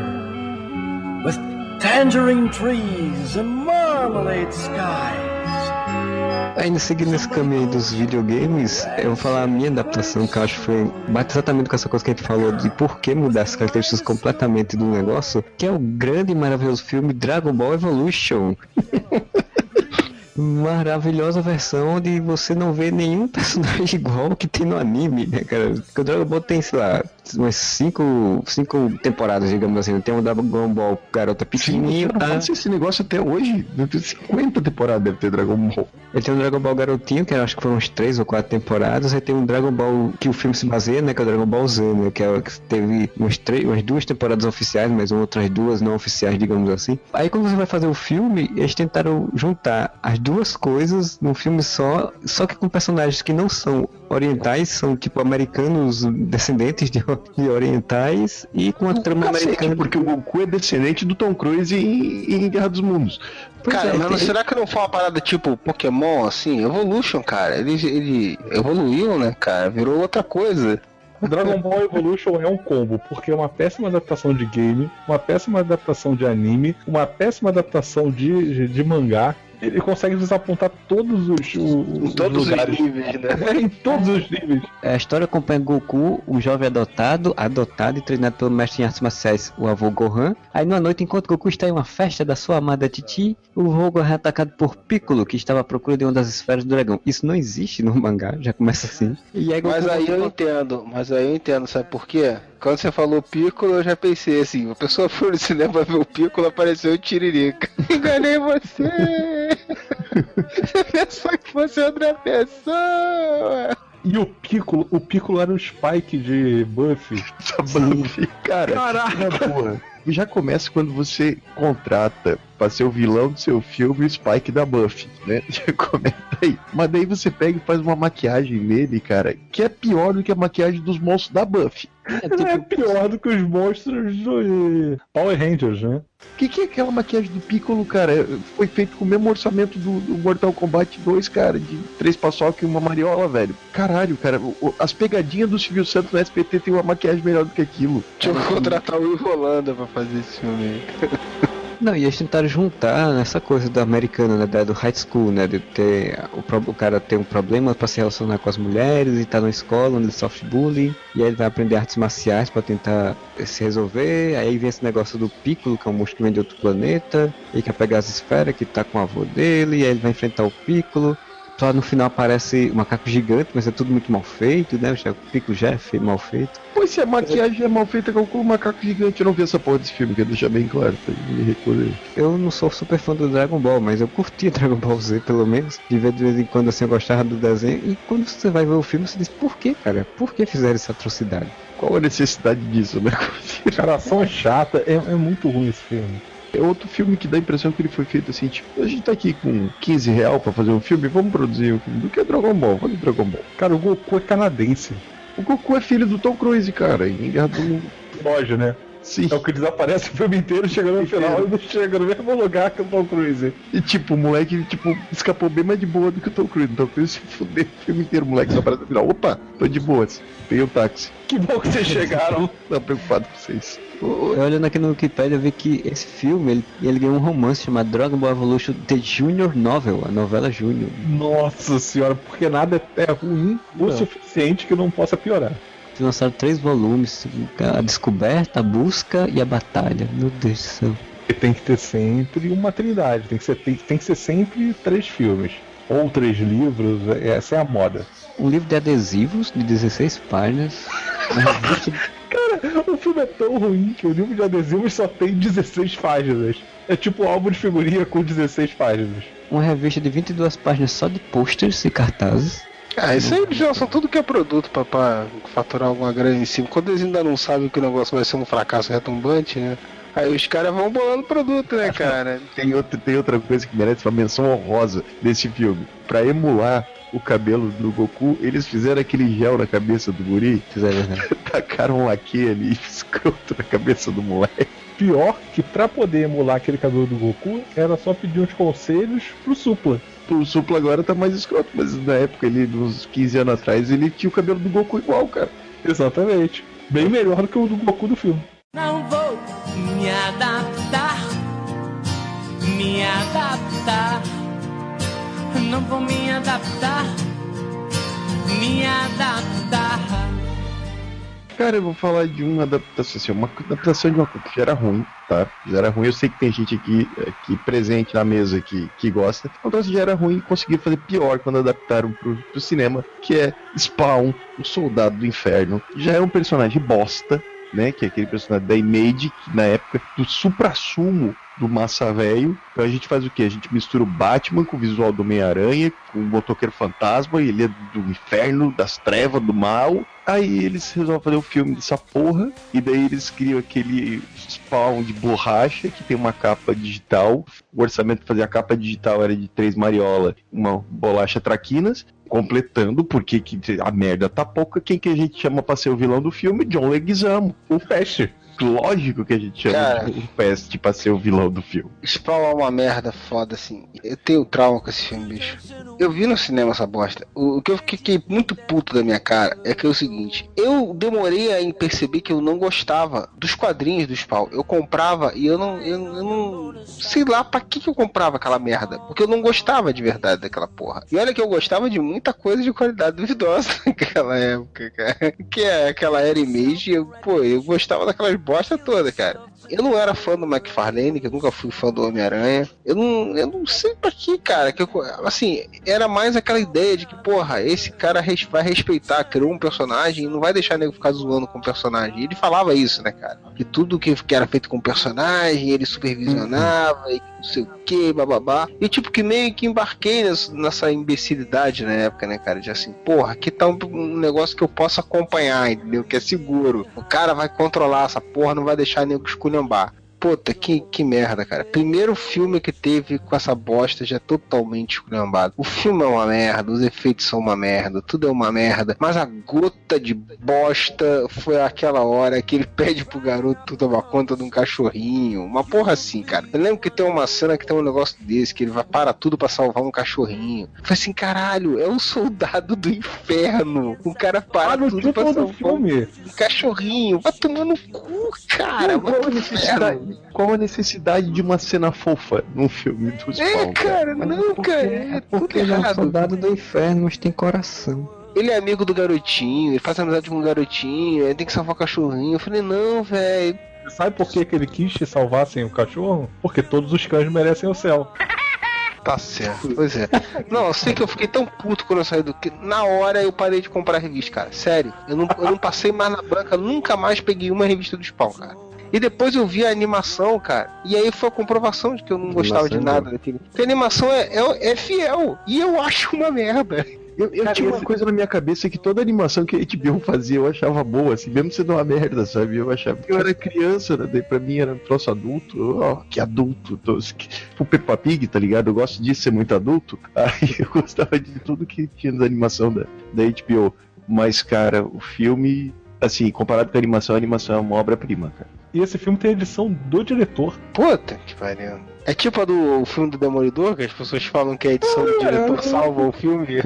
with tangerine trees and marmalade skies. Ainda seguindo nesse caminho aí dos videogames, eu vou falar a minha adaptação, que eu acho que foi bate exatamente com essa coisa que a gente falou de por que mudar as características completamente do negócio, que é o grande e maravilhoso filme Dragon Ball Evolution. *laughs* Maravilhosa versão onde você não vê nenhum *laughs* personagem igual que tem no anime, né, cara? Porque o Dragon Ball tem, sei lá, umas cinco, cinco temporadas, digamos assim. Tem o Dragon Ball Garota Pequenininho, Não tá? faça esse negócio até hoje. 50 temporadas deve ter Dragon Ball. Ele tem um Dragon Ball Garotinho, que acho que foram uns três ou quatro temporadas. Aí tem um Dragon Ball que o filme se baseia, né? Que é o Dragon Ball Z, né? Que, é, que teve umas, três, umas duas temporadas oficiais, mas outras duas não oficiais, digamos assim. Aí quando você vai fazer o filme, eles tentaram juntar as duas coisas num filme só, só que com personagens que não são orientais, são tipo americanos descendentes de, de orientais e com a trama Cacete, americana. porque o Goku é descendente do Tom Cruise em, em Guerra dos Mundos. Pois cara, é, mas tem- será que não foi uma parada tipo Pokémon, assim? Evolution, cara. Ele, ele evoluiu, né, cara? Virou outra coisa. Dragon Ball Evolution é um combo, porque é uma péssima adaptação de game, uma péssima adaptação de anime, uma péssima adaptação de, de, de mangá. Ele consegue desapontar todos os, os, Em os todos lugares. os níveis, né? *laughs* em todos os níveis. A história acompanha Goku, um jovem adotado, adotado e treinado pelo mestre em artes marciais, o avô Gohan. Aí numa noite, enquanto Goku está em uma festa da sua amada Titi, o avô Gohan é atacado por Piccolo, que estava à procura de uma das esferas do dragão. Isso não existe no mangá, já começa assim. E aí Goku Mas aí eu entendo, mas aí eu entendo, sabe por quê? Quando você falou Piccolo, eu já pensei assim, a pessoa foi no cinema ver o Piccolo, apareceu o Tiririca. *laughs* Enganei você! Você pensou que fosse outra pessoa! E o Piccolo, o Piccolo era o Spike de Buffy. Buffy, cara, na boa. Já começa quando você contrata pra ser o vilão do seu filme o Spike da Buffy, né? *laughs* Já começa aí. Mas daí você pega e faz uma maquiagem nele, cara, que é pior do que a maquiagem dos monstros da Buffy. É Não é tipo, pior do que os monstros do Power Rangers, né? O que, que é aquela maquiagem do Piccolo, cara? Foi feito com o mesmo orçamento do, do Mortal Kombat 2, cara, de três paçoca e uma mariola, velho. Caralho, cara, o- as pegadinhas do Silvio Santos no SPT tem uma maquiagem melhor do que aquilo. Deixa eu contratar o Ivo Holanda pra fazer esse filme aí. *laughs* Não, e eles tentaram juntar nessa coisa da americana, né, da- do high school, né, de ter o, o cara ter um problema pra se relacionar com as mulheres e tá na escola onde ele sofre bullying, e aí ele vai aprender artes marciais pra tentar se resolver, aí vem esse negócio do Piccolo, que é um monstro que vem de outro planeta, e quer pegar as esferas que tá com o avô dele, e aí ele vai enfrentar o Piccolo, só no final aparece um macaco gigante, mas é tudo muito mal feito, né, o é fe- mal feito. Pois se a maquiagem é mal feita, calcula o macaco gigante. Eu não vi essa porra desse filme, quero deixar bem claro. Pra me recolher. Eu não sou super fã do Dragon Ball, mas eu curtia Dragon Ball Z, pelo menos. De ver de vez em quando assim, eu gostava do desenho. E quando você vai ver o filme, você diz, por que, cara? Por que fizeram essa atrocidade? Qual a necessidade disso, né? Cara, ação é chata, é, é muito ruim esse filme. É outro filme que dá a impressão que ele foi feito assim, tipo, a gente tá aqui com 15 real pra fazer um filme, vamos produzir um filme do que é Dragon Ball, vamos Dragon Ball. Cara, o Goku é canadense. O Goku é filho do Tom Cruise, cara, em Guerra do Mundo. Nojo, né? Sim. É o que desaparece o filme inteiro, chegando no final e não chega no mesmo lugar que o Tom Cruise. E tipo, o moleque, tipo, escapou bem mais de boa do que o Tom Cruise. O Tom Cruise se fudeu o filme inteiro, o moleque só aparece no final. Opa, tô de boas. Peguei o táxi. Que bom que vocês chegaram. *laughs* Tô preocupado com vocês. Eu olhando aqui no Wikipedia, eu vi que esse filme, ele, ele ganhou um romance chamado Dragon Ball Evolution The Junior Novel, a novela Júnior. Nossa senhora, porque nada é ruim o Não. suficiente que não possa piorar. Lançaram três volumes, a descoberta, a busca e a batalha. Meu Deus do céu. E tem que ter sempre uma trindade, tem que ser, tem, tem que ser sempre três filmes. Ou três livros, essa é a moda. Um livro de adesivos de 16 páginas. *laughs* Uma revista Cara, o filme é tão ruim que o livro de adesivos só tem 16 páginas. É tipo um álbum de figurinha com 16 páginas. uma revista de 22 páginas só de posters e cartazes. Ah, isso aí eles lançam tudo que é produto pra, pra faturar alguma grana em cima. Quando eles ainda não sabem que o negócio vai ser um fracasso retumbante, né? Aí os caras vão bolando produto, né, cara? *laughs* Tem, outra tem outra coisa que merece uma menção honrosa desse filme. Pra emular o cabelo do Goku, eles fizeram aquele gel na cabeça do guri, Fizeram, né? *laughs* tacaram um laque ali *laughs* escroto na cabeça do moleque. Pior que pra poder emular aquele cabelo do Goku, era só pedir uns conselhos pro Supla. O Supla agora tá mais escroto, mas na época, ele, uns 15 anos atrás, ele tinha o cabelo do Goku igual, cara. Exatamente. Bem melhor do que o do Goku do filme. Não vou me adaptar, me adaptar. Não vou me adaptar, me adaptar. Cara, eu vou falar de uma adaptação, assim, uma adaptação de uma coisa que já era ruim, tá? Já era ruim, eu sei que tem gente aqui, aqui presente na mesa que, que gosta. Então, já era ruim e conseguiram fazer pior quando adaptaram pro, pro cinema, que é Spawn, o Soldado do Inferno. Já é um personagem bosta, né? Que é aquele personagem da Image, que na época do supra-sumo do Massa Velho. Então a gente faz o quê? A gente mistura o Batman com o visual do Homem-Aranha, com o motoqueiro fantasma, e ele é do inferno, das trevas, do mal. Aí eles resolvem fazer o filme dessa porra, e daí eles criam aquele spawn de borracha que tem uma capa digital. O orçamento pra fazer a capa digital era de três mariola, uma bolacha traquinas. Completando, porque que a merda tá pouca. Quem que a gente chama pra ser o vilão do filme? John Leguizamo. O Fast. Lógico que a gente chama Cara. o Pest pra ser o vilão do filme. Spawn é uma merda foda, assim. Eu tenho trauma com esse filme, bicho. Eu vi no cinema essa bosta. O o que eu fiquei muito puto da minha cara é que é o seguinte: eu demorei a perceber que eu não gostava dos quadrinhos do Spawn. Eu comprava e eu não. Eu, eu não. Sei lá pra que, que eu comprava aquela merda. Porque eu não gostava de verdade daquela porra. E olha que eu gostava de muita coisa de qualidade duvidosa *laughs* naquela época, cara. Que é aquela era Image, eu, pô, eu gostava daquelas bosta toda, cara. Eu não era fã do McFarlane, que eu nunca fui fã do Homem-Aranha. Eu não, eu não sei pra que, cara. Que eu, assim, era mais aquela ideia de que, porra, esse cara res- vai respeitar, criou um personagem e não vai deixar nego ficar zoando com o personagem. Ele falava isso, né, cara? Que tudo que, que era feito com o personagem, ele supervisionava e não sei o que, bababá. E tipo, que meio que embarquei nessa, nessa imbecilidade na época, né, cara? De assim, porra, aqui tá um, um negócio que eu posso acompanhar, entendeu? Que é seguro. O cara vai controlar essa porra, não vai deixar nego esculhambar. Puta, que, que merda, cara. Primeiro filme que teve com essa bosta já totalmente esculhambado. O filme é uma merda, os efeitos são uma merda, tudo é uma merda. Mas a gota de bosta foi aquela hora que ele *laughs* pede pro garoto tomar conta de um cachorrinho. Uma porra assim, cara. Eu lembro que tem uma cena que tem um negócio desse, que ele vai para tudo pra salvar um cachorrinho. Falei assim, caralho, é um soldado do inferno. O cara para Ah, tudo pra salvar um filme. cachorrinho. Vai tomar no cu, cara. qual, qual a necessidade de uma cena fofa num filme do É, Spawn? cara, não, Porque, cara, é é porque ele é um soldado do inferno, mas tem coração. Ele é amigo do garotinho, ele faz amizade com o garotinho, ele tem que salvar o cachorrinho. Eu falei, não, velho. Você sabe por que, que ele quis te salvar sem o cachorro? Porque todos os cães merecem o céu. Tá certo, pois é. Não, eu sei que eu fiquei tão puto quando eu saí do que na hora eu parei de comprar a revista, cara. Sério, eu não, eu não passei mais na banca, nunca mais peguei uma revista do Spawn, cara. E depois eu vi a animação, cara, e aí foi a comprovação de que eu não gostava de nada daquele. Porque a animação é, é, é fiel, e eu acho uma merda. Eu, eu Cara, tinha uma esse- coisa na minha cabeça que toda animação que a HBO fazia eu achava boa, assim, mesmo sendo uma merda, sabe? Eu achava que eu era criança, né? Daí pra mim era um troço adulto. Ó, que adulto. Tô, tipo Peppa Pig, tá ligado? Eu gosto disso, ser muito adulto. *laughs* Aí eu gostava de tudo que tinha da animação da, da HBO. Mas, cara, o filme, assim, comparado com a animação, a animação é uma obra-prima, cara. E esse filme tem a edição do diretor. Puta que pariu. É tipo a do filme do Demolidor, que as pessoas falam que a edição do diretor salva o filme.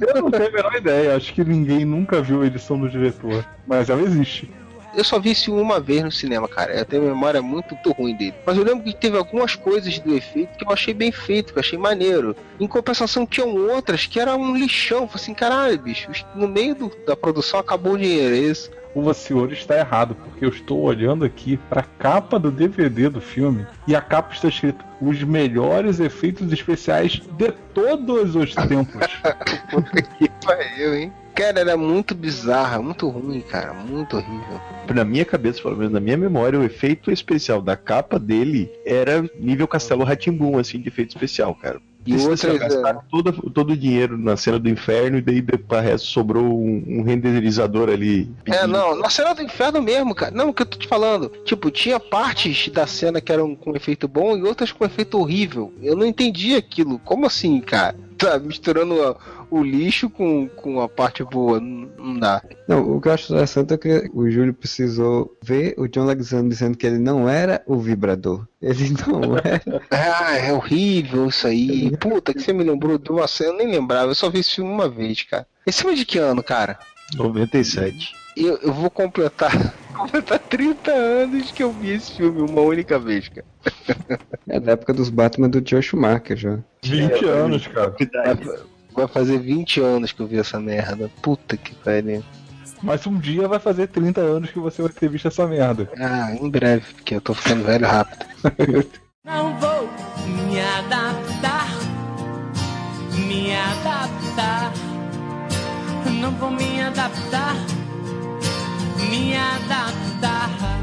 Eu não tenho a menor ideia, acho que ninguém nunca viu a edição do diretor. Mas ela existe. Eu só vi filme uma vez no cinema, cara. Eu tenho memória muito, muito ruim dele. Mas eu lembro que teve algumas coisas do efeito que eu achei bem feito, que eu achei maneiro. Em compensação, tinham outras que era um lixão. Falei assim, caralho, bicho, no meio do- da produção acabou o dinheiro, é isso. O senhor está errado, porque eu estou olhando aqui para a capa do DVD do filme e a capa está escrito os melhores efeitos especiais de todos os tempos. Puta que pariu, hein? Cara, era muito bizarra, muito ruim, cara. Muito horrível. Na minha cabeça, pelo menos na minha memória, o efeito especial da capa dele era nível Castelo Ratimbum, assim, de efeito especial, cara. E Eles outras, gastaram todo, todo o dinheiro na cena do inferno e daí resto sobrou um, um renderizador ali. É, não, na cena do inferno mesmo, cara. Não, o que eu tô te falando. Tipo, tinha partes da cena que eram com efeito bom e outras com efeito horrível. Eu não entendi aquilo. Como assim, cara? Tá misturando a- o lixo com, com a parte boa. Não, não dá. Não, o que eu acho interessante é que o Júlio precisou ver o John Alexander dizendo que ele não era o vibrador. Ele não *laughs* era. Ah, é horrível isso aí. Puta, que você me lembrou de uma cena. Eu nem lembrava. Eu só vi esse filme uma vez, cara. Esse filme é de que ano, cara? 97. Eu, eu vou completar. *laughs* Completar 30 anos que eu vi esse filme uma única vez, cara. É da época dos Batman do Joe Schumacher já. 20 anos, cara. Vai, vai fazer 20 anos que eu vi essa merda. Puta que pariu. Mas um dia vai fazer 30 anos que você vai ter visto essa merda. Ah, em breve, porque eu tô ficando velho rápido. *laughs* Não vou me adaptar, me adaptar. Não vou me adaptar, me adaptar.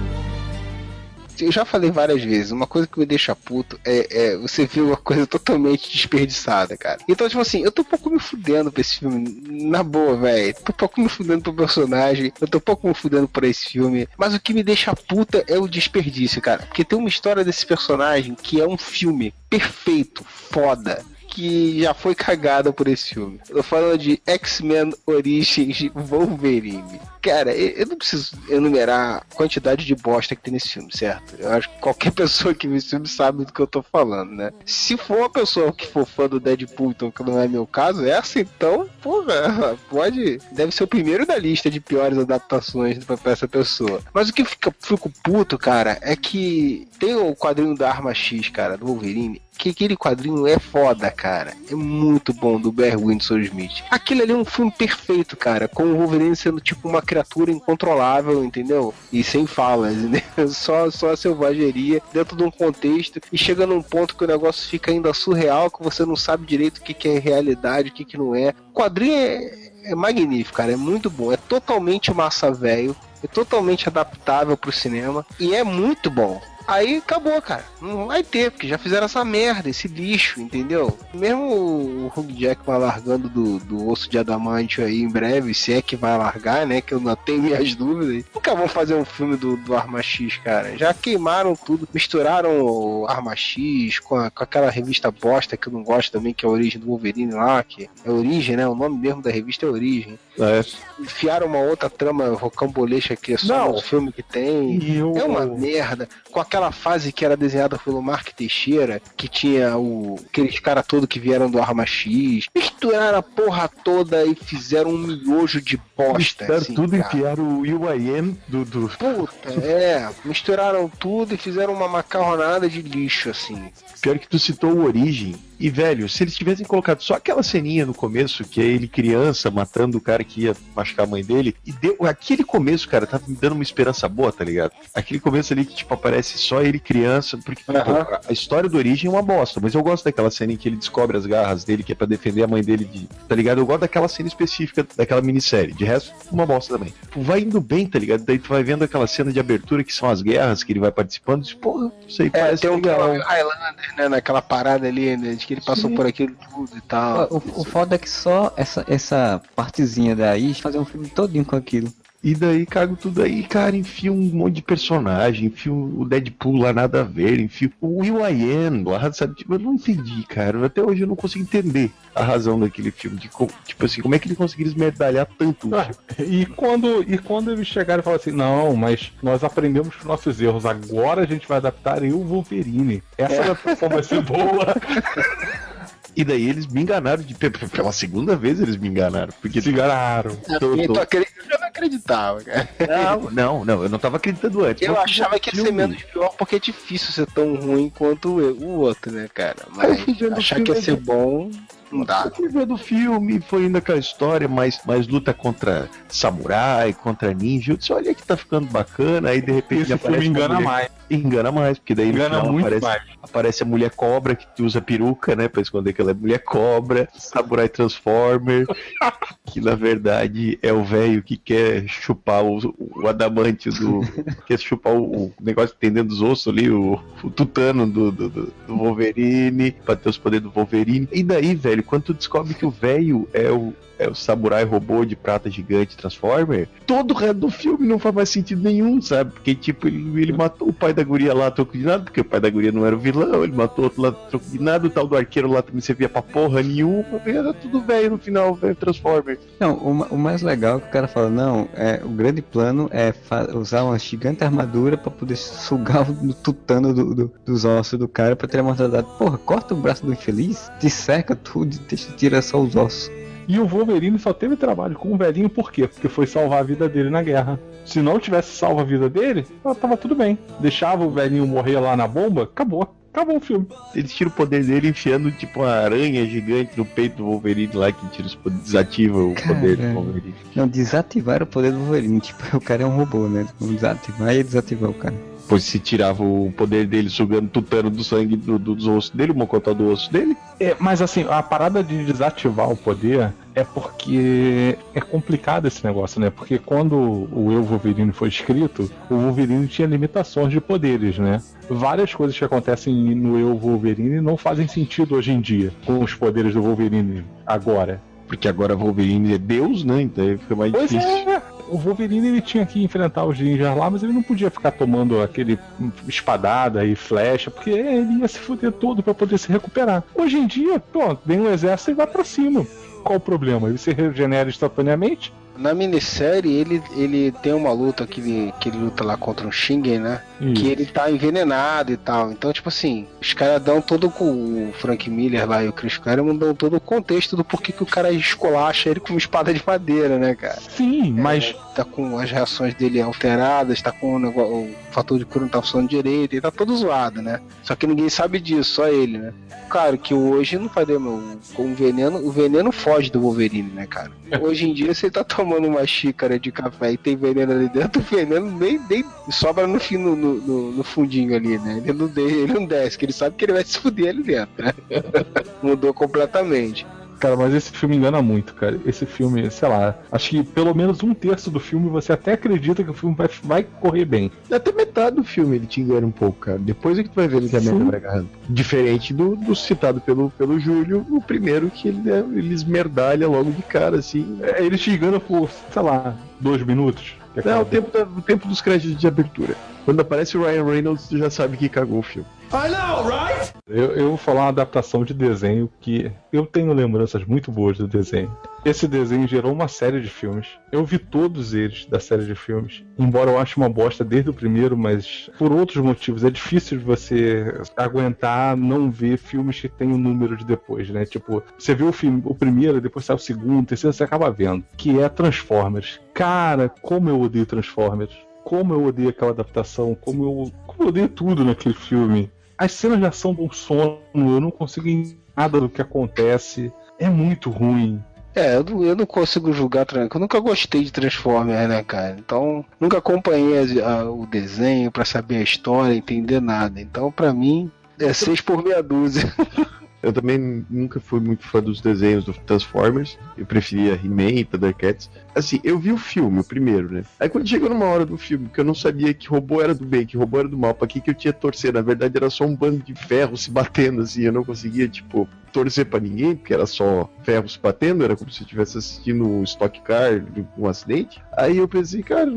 Eu já falei várias vezes, uma coisa que me deixa puto é, é você ver uma coisa totalmente desperdiçada, cara. Então, tipo assim, eu tô um pouco me fudendo pra esse filme, na boa, velho. Tô um pouco me fudendo pro personagem, eu tô um pouco me fudendo pra esse filme. Mas o que me deixa puta é o desperdício, cara. Porque tem uma história desse personagem que é um filme perfeito, foda. Que já foi cagada por esse filme. Eu tô falando de X-Men Origins Wolverine. Cara, eu não preciso enumerar a quantidade de bosta que tem nesse filme, certo? Eu acho que qualquer *laughs* pessoa que viu esse filme sabe do que eu tô falando, né? Se for uma pessoa que for fã do Deadpool, então que não é meu caso, essa então, porra, *laughs* pode. Deve ser o primeiro da lista de piores adaptações pra, pra essa pessoa. Mas o que fica, fico puto, cara, é que tem o quadrinho da Arma X, cara, do Wolverine, que aquele quadrinho é foda, cara. É muito bom, do Bear Windsor Smith. Aquilo ali é um filme perfeito, cara. Com o Wolverine sendo tipo uma criatura incontrolável, entendeu? E sem falas, *laughs* entendeu? Só, só selvageria dentro de um contexto. E chega num ponto que o negócio fica ainda surreal, que você não sabe direito o que, que é realidade, o que, que não é. O quadrinho é, é magnífico, cara. É muito bom. É totalmente massa velho. É totalmente adaptável pro cinema. E é muito bom. Aí acabou, cara. Não vai ter, porque já fizeram essa merda, esse lixo, entendeu? Mesmo o Hugh Jackman largando do, do osso de adamante aí em breve, se é que vai largar, né? Que eu não tenho minhas dúvidas. Nunca vão fazer um filme do, do Arma X, cara. Já queimaram tudo, misturaram o Arma X com, a- com aquela revista bosta que eu não gosto também, que é a Origem do Wolverine lá, que é Origem, né? O nome mesmo da revista é Origem. É. Enfiaram uma outra trama rocambolesca que é só no filme que tem. Eu... É uma merda. Com aquela fase que era desenhada pelo Mark Teixeira, que tinha o, aqueles caras todos que vieram do Arma X. Misturaram a porra toda e fizeram um miojo de bosta. Misturaram assim, tudo e cara. enfiaram o UIN do, do. Puta, *laughs* é. Misturaram tudo e fizeram uma macarronada de lixo, assim. Pior que tu citou o Origem. E, velho, se eles tivessem colocado só aquela ceninha no começo, que é ele criança matando o cara que ia machucar a mãe dele, e deu. Aquele começo, cara, tá me dando uma esperança boa, tá ligado? Aquele começo ali que, tipo, aparece só ele criança, porque pô, Aham. a- a história do Origem é uma bosta, mas eu gosto daquela cena em que ele descobre as garras dele, que é pra defender a mãe dele de. Tá ligado? Eu gosto daquela cena específica daquela minissérie. De resto, uma bosta também. Tipo, vai indo bem, tá ligado? Daí tu vai vendo aquela cena de abertura que são as guerras que ele vai participando, e, porra, não sei, É, parece tem um legal. Highlander, né? Naquela parada ali, né? De que ele passou Sim. por aquilo tudo e tal. O, o foda é que só essa, essa partezinha daí fazer um filme todinho com aquilo. E daí cago tudo aí, cara, enfia um monte de personagem, enfia o Deadpool lá nada a ver, enfia o Will I Am lá, sabe? Tipo, eu não entendi, cara. Até hoje eu não consigo entender a razão daquele filme. De, tipo assim, como é que ele conseguiu esmerdalhar tanto? Ah, e quando, e quando eles chegaram e falaram assim, não, mas nós aprendemos com nossos erros, agora a gente vai adaptar eu Wolverine. Essa adaptação vai ser boa. *laughs* E daí eles me enganaram, de, pe- pe- pela segunda vez eles me enganaram. Porque Se enganaram. tô- Eu, tô- tô acre- eu já não acreditava, cara. Não, *laughs* não, não, eu não tava acreditando antes. Eu mas achava que ia ser menos pior porque é difícil ser tão ruim quanto o, o outro, né, cara? Eu Mas achar que ia ser bom, não dá. Eu fui vendo o filme, foi indo aquela história, mais, mais luta contra samurai, contra ninja. Eu disse, olha que tá ficando bacana. Aí de repente Esse filme engana mais. Engana mais, porque daí Engana final muito aparece, mais. aparece a mulher cobra que usa peruca, né? Pra esconder que ela é mulher cobra, Samurai Transformer, *laughs* que na verdade é o velho que quer chupar o, o adamante do. *laughs* quer chupar o, o negócio que tem dentro dos ossos ali, o, o tutano do, do, do- do Wolverine, pra ter os poderes do Wolverine. E daí, velho, quando tu descobre que o velho é o. É o samurai robô de prata gigante Transformer. Todo o resto do filme não faz mais sentido nenhum, sabe? Porque, tipo, ele, ele matou o pai da guria lá a troco de nada, porque o pai da guria não era o vilão, ele matou outro lá a troco de nada, o tal do arqueiro lá também servia pra porra nenhuma, era tudo velho no final, velho Transformer. Não, o, o mais legal é que o cara fala, não, é, o grande plano é usar uma gigante armadura pra poder sugar o tutano do- do- dos ossos do cara pra ter a mortalidade. Porra, corta o braço do infeliz, disseca tudo e deixa tirar só os ossos. E o Wolverine só teve trabalho com o velhinho por quê? Porque foi salvar a vida dele na guerra. Se não tivesse salvo a vida dele, tava tudo bem. Deixava o velhinho morrer lá na bomba, acabou. Acabou o filme. Eles tiram o poder dele enfiando, tipo, uma aranha gigante no peito do Wolverine lá, que tira os poderes, desativa o poder do. Wolverine. Não, desativar o poder do Wolverine. Tipo, *laughs* o cara é um robô, né? Vamos desativar e desativar o cara. Pois se tirava o poder dele sugando tutano do sangue do- do- dos ossos dele, o mocotó do osso dele. É, mas assim, a parada de desativar o poder é porque é complicado esse negócio, né? Porque quando o Eu Wolverine foi escrito, o Wolverine tinha limitações de poderes, né? Várias coisas que acontecem no Eu Wolverine não fazem sentido hoje em dia, com os poderes do Wolverine agora. Porque agora Wolverine é Deus, né? Então fica mais Pois difícil. é, o Wolverine ele tinha que enfrentar os ninjas lá, mas ele não podia ficar tomando aquele espadada e flecha, porque ele ia se fuder todo para poder se recuperar. Hoje em dia, pô, vem um exército e vai para cima. Qual o problema? Ele se regenera instantaneamente? Na minissérie, ele, ele tem uma luta que ele, que ele luta lá contra um Shingen, né? Isso. Que ele tá envenenado e tal. Então, tipo assim, os caras dão todo com o Frank Miller lá e o Chris Claremont dão todo o contexto do porquê que o cara escolacha ele com uma espada de madeira, né, cara? Sim, mas Tá com as reações dele alteradas, tá com o, negócio, o fator de cura não tá funcionando direito, ele tá todo zoado, né? Só que ninguém sabe disso, só ele, né? Claro que hoje não faria, meu, com o veneno, o veneno foge do Wolverine, né, cara? Hoje em dia, você tá tomando uma xícara de café e tem veneno ali dentro, *laughs* o veneno nem, nem sobra no, fim, no, no, no fundinho ali, né? Ele não, ele não desce, ele sabe que ele vai se fuder ali dentro, né? *laughs* Mudou completamente. Cara, mas esse filme engana muito, cara. Esse filme, sei lá, acho que pelo menos um terço do filme você até acredita que o filme vai, vai correr bem. Até metade do filme ele te engana um pouco, cara. Depois é que tu vai ver ele que a Sim. merda vai agarrando. Diferente do, do citado pelo, pelo Júlio, o primeiro que ele, é- ele esmerdalha logo de cara, assim. É, ele te engana por, sei lá, dois minutos. É acaba. o tempo, da- o tempo dos créditos de abertura. Quando aparece o Ryan Reynolds, tu já sabe que cagou o filme. I know, right? Eu, eu vou falar uma adaptação de desenho que eu tenho lembranças muito boas do desenho. Esse desenho gerou uma série de filmes. Eu vi todos eles da série de filmes. Embora eu ache uma bosta desde o primeiro, mas por outros motivos. É difícil de você aguentar não ver filmes que tem o número de depois, né? Tipo, você vê o, filme, o primeiro, depois sai o segundo, o terceiro, você acaba vendo. Que é Transformers. Cara, como eu odeio Transformers. Como eu odeio aquela adaptação. Como eu, como eu odeio tudo naquele filme. As cenas de ação dão sono, eu não consigo entender nada do que acontece. É muito ruim. É, eu não, eu não consigo julgar, Tran- eu nunca gostei de Transformers, né, cara? Então, nunca acompanhei as- a- o desenho pra saber a história, entender nada. Então, pra mim, é seis por meia dúzia. *laughs* Eu também nunca fui muito fã dos desenhos do Transformers. Eu preferia He-Man e Thundercats. Assim, eu vi o filme, o primeiro, né? Aí quando chegou numa hora do filme que eu não sabia que robô era do bem, que robô era do mal, pra que que eu tinha torcer? Na verdade era só um bando de ferro se batendo, assim. Eu não conseguia, tipo, torcer pra ninguém, porque era só ferro se batendo. Era como se estivesse assistindo um Stock Car um acidente. Aí eu pensei, cara,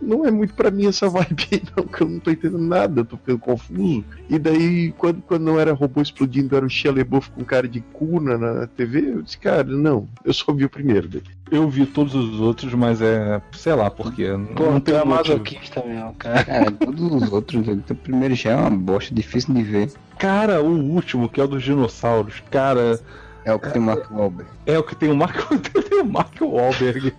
não, é muito pra mim essa vibe não, que eu não tô entendendo nada, eu tô ficando confuso. E daí, quando, quando não era robô explodindo, era o Shia com cara de cuna na TV, eu disse, cara, não, eu só vi o primeiro. daí. Eu vi todos os outros, mas é. sei lá por quê. Pô, não tem é motivo. masoquista mesmo, cara. Cara, todos os outros, o primeiro já é uma bosta, difícil de ver. Cara, o último, que é o dos dinossauros, cara, É o que tem o Mark Wahlberg. é o que tem o Mark, *laughs* tem o Mark Wahlberg.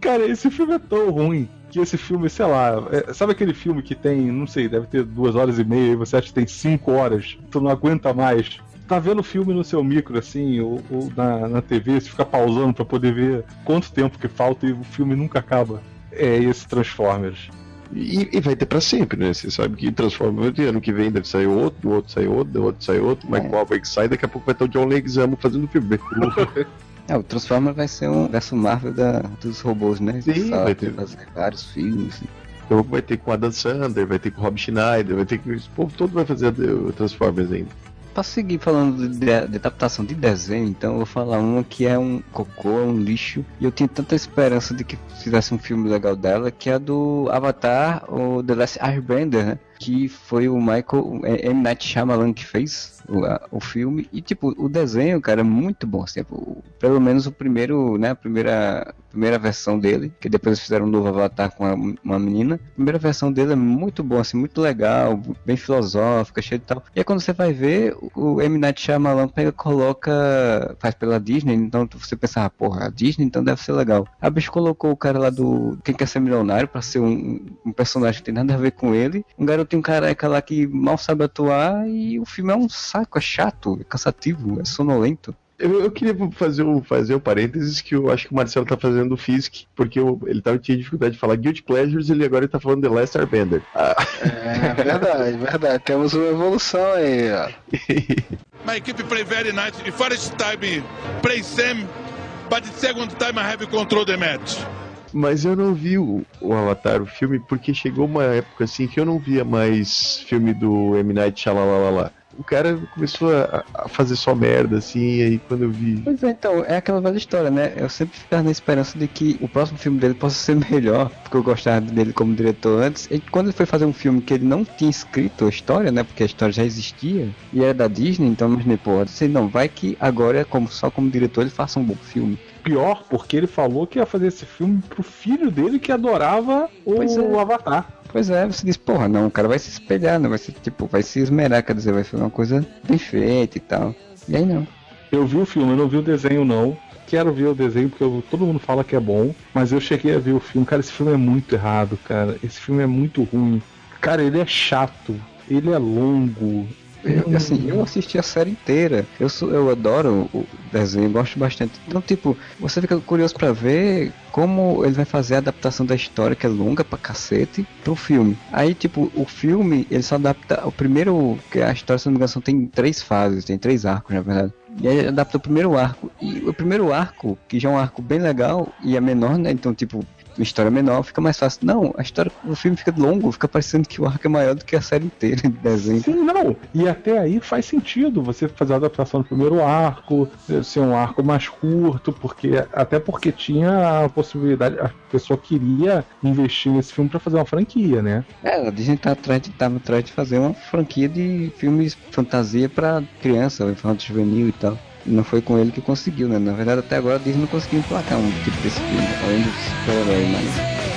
Cara, esse filme é tão ruim que esse filme, sei lá, é- sabe aquele filme que tem, não sei, deve ter duas horas e meia e você acha que tem cinco horas, tu não aguenta mais. Tá vendo o filme no seu micro, assim, ou, ou na, na TV, você fica pausando pra poder ver quanto tempo que falta e o filme nunca acaba. É esse Transformers. E, e vai ter pra sempre, né? Você sabe que Transformers ano que vem deve sair outro, do outro sai outro, do outro sai outro, Mike É. Wahlberg sai, daqui a pouco vai ter o John Leguizamo fazendo filme. *laughs* É, o Transformer vai ser um verso Marvel da, dos robôs, né? Sim, Só vai ter. fazer vários filmes. Pouco vai ter com Adam Sandler, vai ter com Rob Schneider, vai ter com. Esse povo todo vai fazer o Transformers ainda. Pra seguir falando de, de adaptação de desenho, então eu vou falar uma que é um cocô, é um lixo. E eu tinha tanta esperança de que fizesse um filme legal dela, que é a do Avatar, o The Last Airbender, né? Que foi o Michael é, M. Night Shyamalan que fez o, a- o filme. E tipo, o desenho, cara, é muito bom. Assim, o- pelo menos o primeiro, né? A primeira, primeira versão dele, que depois fizeram um novo Avatar com uma, uma menina. A primeira versão dele é muito bom, assim, muito legal, bem filosófica, cheio de tal. E aí quando você vai ver, o M. Night Shyamalan pega, coloca, faz pela Disney, então você pensa, ah, porra, a Disney então deve ser legal. A bicho colocou o cara lá do Quem Quer Ser Milionário pra ser um, um personagem que tem nada a ver com ele. Um garotinho careca lá que mal sabe atuar e o filme é um saco, é chato, é cansativo, é sonolento. Eu, eu queria fazer um, fazer um parênteses que eu acho que o Marcelo tá fazendo o Fisk, porque eu- ele tava, tinha dificuldade de falar Guilty Pleasures e ele agora tá falando The Last Airbender. Ah, É verdade, verdade. Temos uma evolução aí, ó. *laughs* My equipe play very nice. The first time play same, but the second time I have control the match. Mas eu não vi o, o Avatar, o filme, porque chegou uma época assim que eu não via mais filme do M. Night Shyamalan. O cara começou a, a fazer só merda, assim, e aí quando eu vi. Pois é, então, é aquela velha história, né? Eu sempre ficava na esperança de que o próximo filme dele possa ser *laughs* melhor, porque eu gostava dele como diretor antes. E quando ele foi fazer um filme que ele não tinha escrito a história, né? Porque a história já existia, e era da Disney, então eu imaginei, pô, assim, não, vai que agora, como, só como diretor, ele faça um bom filme. Pior, porque ele falou que ia fazer esse filme pro filho dele que adorava o Pois é. Avatar. Pois é, você diz, porra, não, o cara vai se espelhar, não vai ser tipo, vai se esmerar, quer dizer, vai ser uma coisa bem feita e tal. E aí não. Eu vi o filme, eu não vi o desenho não. Quero ver o desenho porque eu- todo mundo fala que é bom, mas eu cheguei a ver o filme. Cara, esse filme é muito errado, cara. Esse filme é muito ruim. Cara, ele é chato, ele é longo. Eu, assim, eu assisti a série inteira. Eu, sou, eu adoro o desenho, gosto bastante. Então, tipo, você fica curioso pra ver como ele vai fazer a adaptação da história, que é longa pra cacete, pro filme. Aí, tipo, o filme, ele só adapta o primeiro. que a história, se não me engano, tem três fases, tem três arcos, na verdade. E aí adapta o primeiro arco. E o primeiro arco, que já é um arco bem legal e é menor, né? Então, tipo, história menor fica mais fácil. Não, a história, o filme fica longo, fica parecendo que o arco é maior do que a série inteira de desenho. Sim, não. E até aí faz sentido você fazer a adaptação do primeiro arco, ser um arco mais curto, porque até porque tinha a possibilidade, a pessoa queria investir nesse filme pra fazer uma franquia, né? É, a Disney tá atrás de, tava atrás de fazer uma franquia de filmes fantasia pra criança, infanto juvenil e tal. Não foi com ele que conseguiu, né? Na verdade, até agora a Disney não conseguiu emplacar um tipo desse filme, além do super-herói, mas...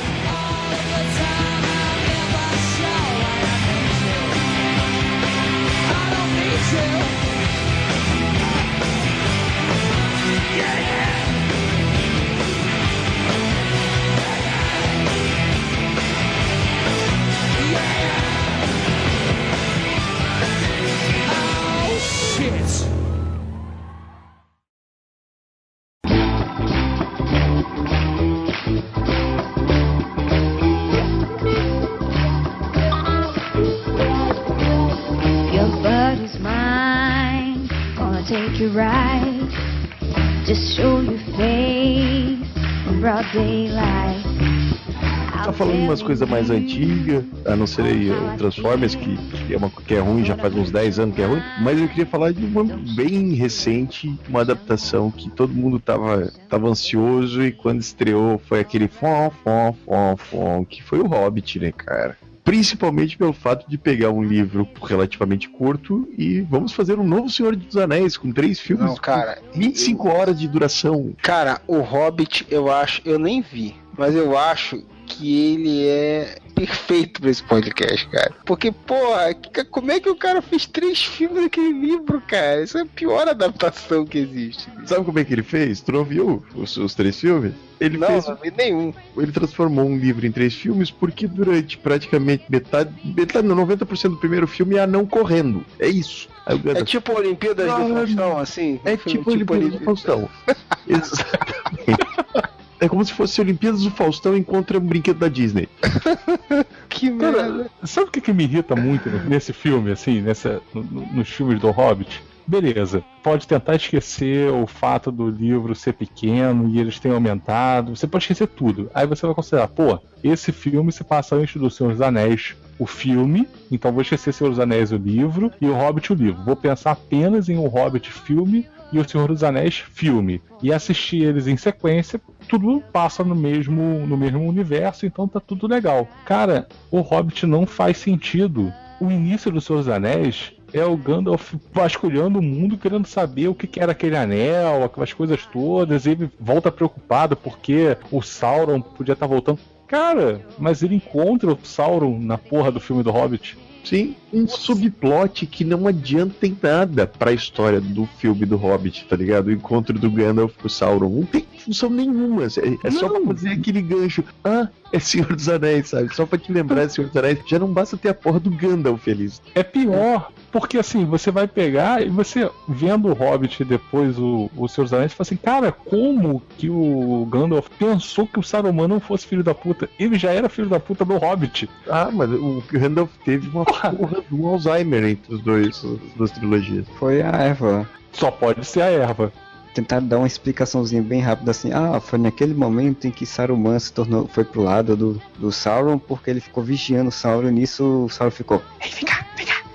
Tá falando umas coisas mais antigas, a não ser aí o Transformers, que, que é uma que é ruim, já faz uns 10 anos que é ruim, mas eu queria falar de uma bem recente, uma adaptação que todo mundo tava, tava ansioso e quando estreou foi aquele fom, fom, fom, fom, que foi o Hobbit, né, cara? Principalmente pelo fato de pegar um livro relativamente curto e vamos fazer um novo Senhor dos Anéis com três filmes Não, cara. com 25 horas de duração. Cara, o Hobbit, eu acho, eu nem vi, mas eu acho que ele é perfeito pra esse podcast, cara. Porque, porra, que- como é que o cara fez três filmes daquele livro, cara? Isso é a pior adaptação que existe. bicho. Sabe como é que ele fez? Tu não viu os, os três filmes? Ele Não, fez não vi nenhum. ele transformou um livro em três filmes porque durante praticamente metade, metade não, 90% do primeiro filme é anão correndo. É isso. É tipo Olimpíadas Não, do não, Faustão, assim? é Filme tipo Olimpíadas do Faustão. *laughs* Exatamente. É como se fosse Olimpíadas do Faustão encontra um brinquedo da Disney. *laughs* Que merda. Cara, sabe o que, que me irrita muito nesse filme, assim, nessa, no- no- nos filmes do Hobbit? Beleza, pode tentar esquecer o fato do livro ser pequeno e eles terem aumentado, você pode esquecer tudo. Aí você vai considerar, pô, esse filme se passa antes do Senhor dos Anéis, o filme, então vou esquecer Senhor dos Anéis o livro e o Hobbit o livro. Vou pensar apenas em o Hobbit filme e o Senhor dos Anéis filme e assistir eles em sequência. Tudo passa no mesmo no mesmo universo, então tá tudo legal. Cara, o Hobbit não faz sentido. O início do Senhor dos Anéis é o Gandalf vasculhando o mundo, querendo saber o que, era aquele anel, aquelas coisas todas. E ele volta preocupado porque o Sauron podia estar voltando. Cara, mas ele encontra o Sauron na porra do filme do Hobbit. Sim, um subplot que não adianta em nada pra história do filme do Hobbit, tá ligado? O encontro do Gandalf com o Sauron. Não tem função nenhuma. É, é só pra fazer aquele gancho. Ah, é Senhor dos Anéis, sabe? Só pra te lembrar de Senhor dos Anéis. Já não basta ter a porra do Gandalf feliz. É pior, porque assim, você vai pegar e você vendo o Hobbit e depois o, o Senhor dos Anéis, você fala assim, cara, como que o Gandalf pensou que o Saruman não fosse filho da puta? Ele já era filho da puta do Hobbit. Ah, mas o Gandalf teve uma *laughs* porra do Alzheimer entre os dois, as duas trilogias. Foi a Eva. Só pode ser a erva. Tentaram dar uma explicaçãozinha bem rápida assim, ah, foi naquele momento em que Saruman se tornou, foi pro lado do, do Sauron, porque ele ficou vigiando o Sauron e nisso o Sauron ficou, ei, vem cá, vem cá,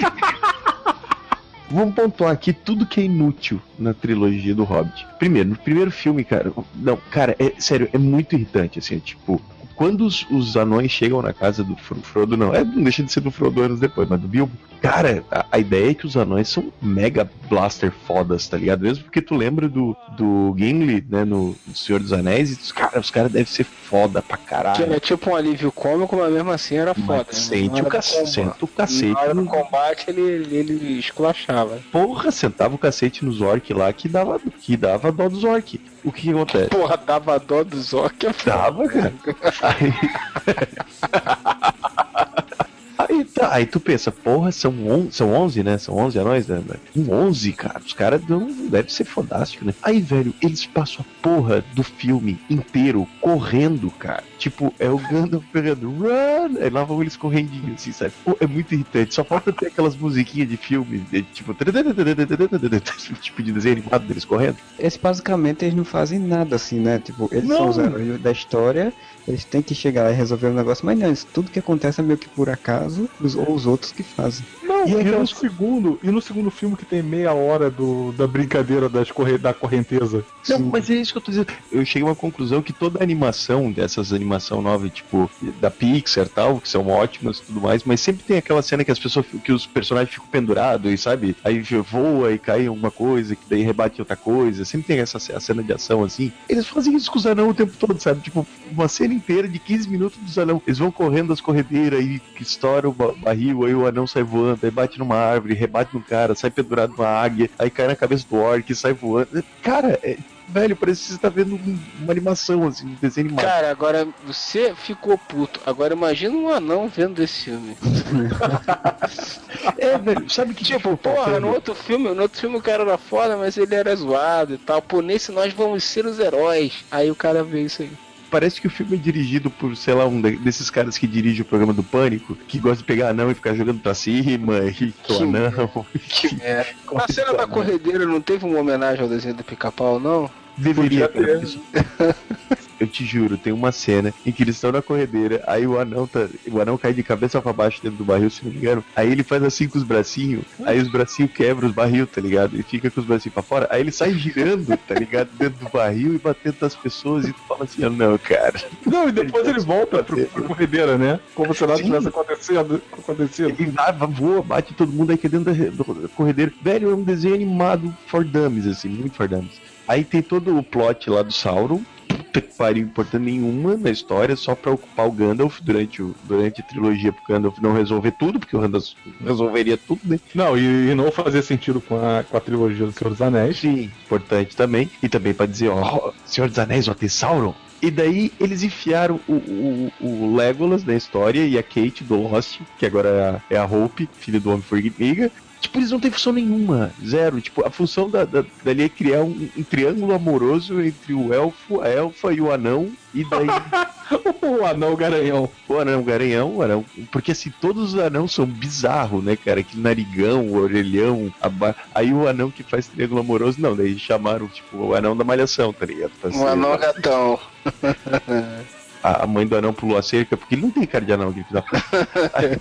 cara, *laughs* Vamos pontuar aqui tudo que é inútil na trilogia do Hobbit. Primeiro, no primeiro filme, cara. Não, cara, é sério, é muito irritante, assim, tipo. Quando os, os anões chegam na casa do Fro- Frodo, não, é, não deixa de ser do Frodo anos depois, mas do Bilbo. Cara, a, a ideia é que os anões são mega blaster fodas, tá ligado? Mesmo porque tu lembra do, do Gimli, né, no Senhor dos Anéis, e os caras os cara devem ser foda pra Que caralho. era tipo um alívio cômico, mas mesmo assim era foda. Mas né? sente o, cacete, senta o cacete. Na hora do no- combate ele, ele, esculachava. Porra, sentava o cacete nos orc lá que dava, que dava dó dos orc. O que, que acontece? Porra, dava dó dos orcs. é. Dava, cara. *laughs* Aí... *laughs* Aí, tá, aí tu pensa, porra, são, on, são 11, né? São 11 anões, né? Um 11, cara. Os caras não deve ser fodástico, né? Aí, velho, eles passam a porra do filme inteiro correndo, cara. Tipo, é o Gandalf pegando run! Aí lá vão eles correndinho, assim, sabe? Pô, é muito irritante. Só falta ter aquelas musiquinhas de filme, de, tipo, *laughs* tipo de desenho animado deles correndo. Eles basicamente eles não fazem nada assim, né? Tipo, eles são Não. os heróis da história, eles têm que chegar lá e resolver o negócio, mas não, isso, tudo que acontece é meio que por acaso, os, ou os outros que fazem. Não, E e, no segundo, e no segundo filme que tem meia hora do, da brincadeira das corre, da correnteza. Não, mas é isso que eu tô dizendo. Eu cheguei a uma conclusão que toda a animação dessas animação nova, tipo, da Pixar e tal, que são ótimas e tudo mais, mas sempre tem aquela cena que as pessoas, que os personagens ficam pendurados e sabe? Aí voa e cai alguma coisa, que daí rebate outra coisa. Sempre tem essa cena de ação assim. Eles fazem isso com os anão o tempo todo, sabe? Tipo, uma cena inteira de 15 minutos dos anão. Eles vão correndo as corredeiras e que estoura o ba- barril, aí o anão sai voando, aí bate numa árvore, rebate num cara, sai pendurado numa águia, aí cai na cabeça do orc, sai voando. Cara, é, velho, parece que você tá vendo um- uma animação, assim, um desenho animado. Cara, agora você ficou puto. Agora imagina um anão vendo esse filme. *laughs* É, velho, sabe que Tipo, porra, no outro filme, no outro filme o cara era foda, mas ele era zoado e tal. Pô, nesse nós vamos ser os heróis. Aí o cara vê isso aí. Parece que o filme é dirigido por, sei lá, um de- desses caras que dirige o programa do Pânico, que gosta de pegar anão e ficar jogando pra cima, *laughs* e o Que anão. Que merda. *laughs* Na cena da corredeira não teve uma homenagem ao desenho do pica-pau, não? Deveria ter. Eu te juro, tem uma cena em que eles estão na corredeira, aí o anão tá. O anão cai de cabeça pra baixo dentro do barril, se não me engano. Aí ele faz assim com os bracinhos, aí os bracinhos quebram os barril, tá ligado? E fica com os bracinhos pra fora. Aí ele sai girando, tá ligado? Dentro do barril e batendo nas pessoas e tu fala assim, ah, não, cara. Não, e depois ele volta pro, pro corredeira, né? Como se nada Sim. tivesse acontecido. acontecido. Ele voa, bate todo mundo aí que é dentro da, do- corredeira. Velho, é um desenho animado for dummies, assim, muito for dummies. Aí tem todo o plot lá do Sauron. Puta que pariu, importante nenhuma na história, só pra ocupar o Gandalf durante, o, durante a trilogia, pro Gandalf não resolver tudo, porque o Gandalf resolveria tudo, né? Não, e, e não fazia sentido com a, com a trilogia do Senhor dos Anéis. Sim, importante também. E também pra dizer, ó, Senhor dos Anéis, ó, tem Sauron. E daí eles enfiaram o, o, o Legolas na história e a Kate do Lost, que agora é a, é a Hope, filha do Homem-Formiga. Tipo, eles não têm função nenhuma, zero. Tipo, a função da, da, dali é criar um, um triângulo amoroso entre o elfo, a elfa e o anão. E daí *laughs* o anão garanhão. o anão garanhão, o anão. Porque assim, todos os anãos são bizarros, né, cara? Aquele narigão, o orelhão, a ba- aí o anão que faz triângulo amoroso, não, daí chamaram, tipo, o anão da malhação, tá ligado? Pra Um ser- anão gatão. a, a mãe do anão pulou a cerca, porque ele não tem cara de anão, aquele filho da puta.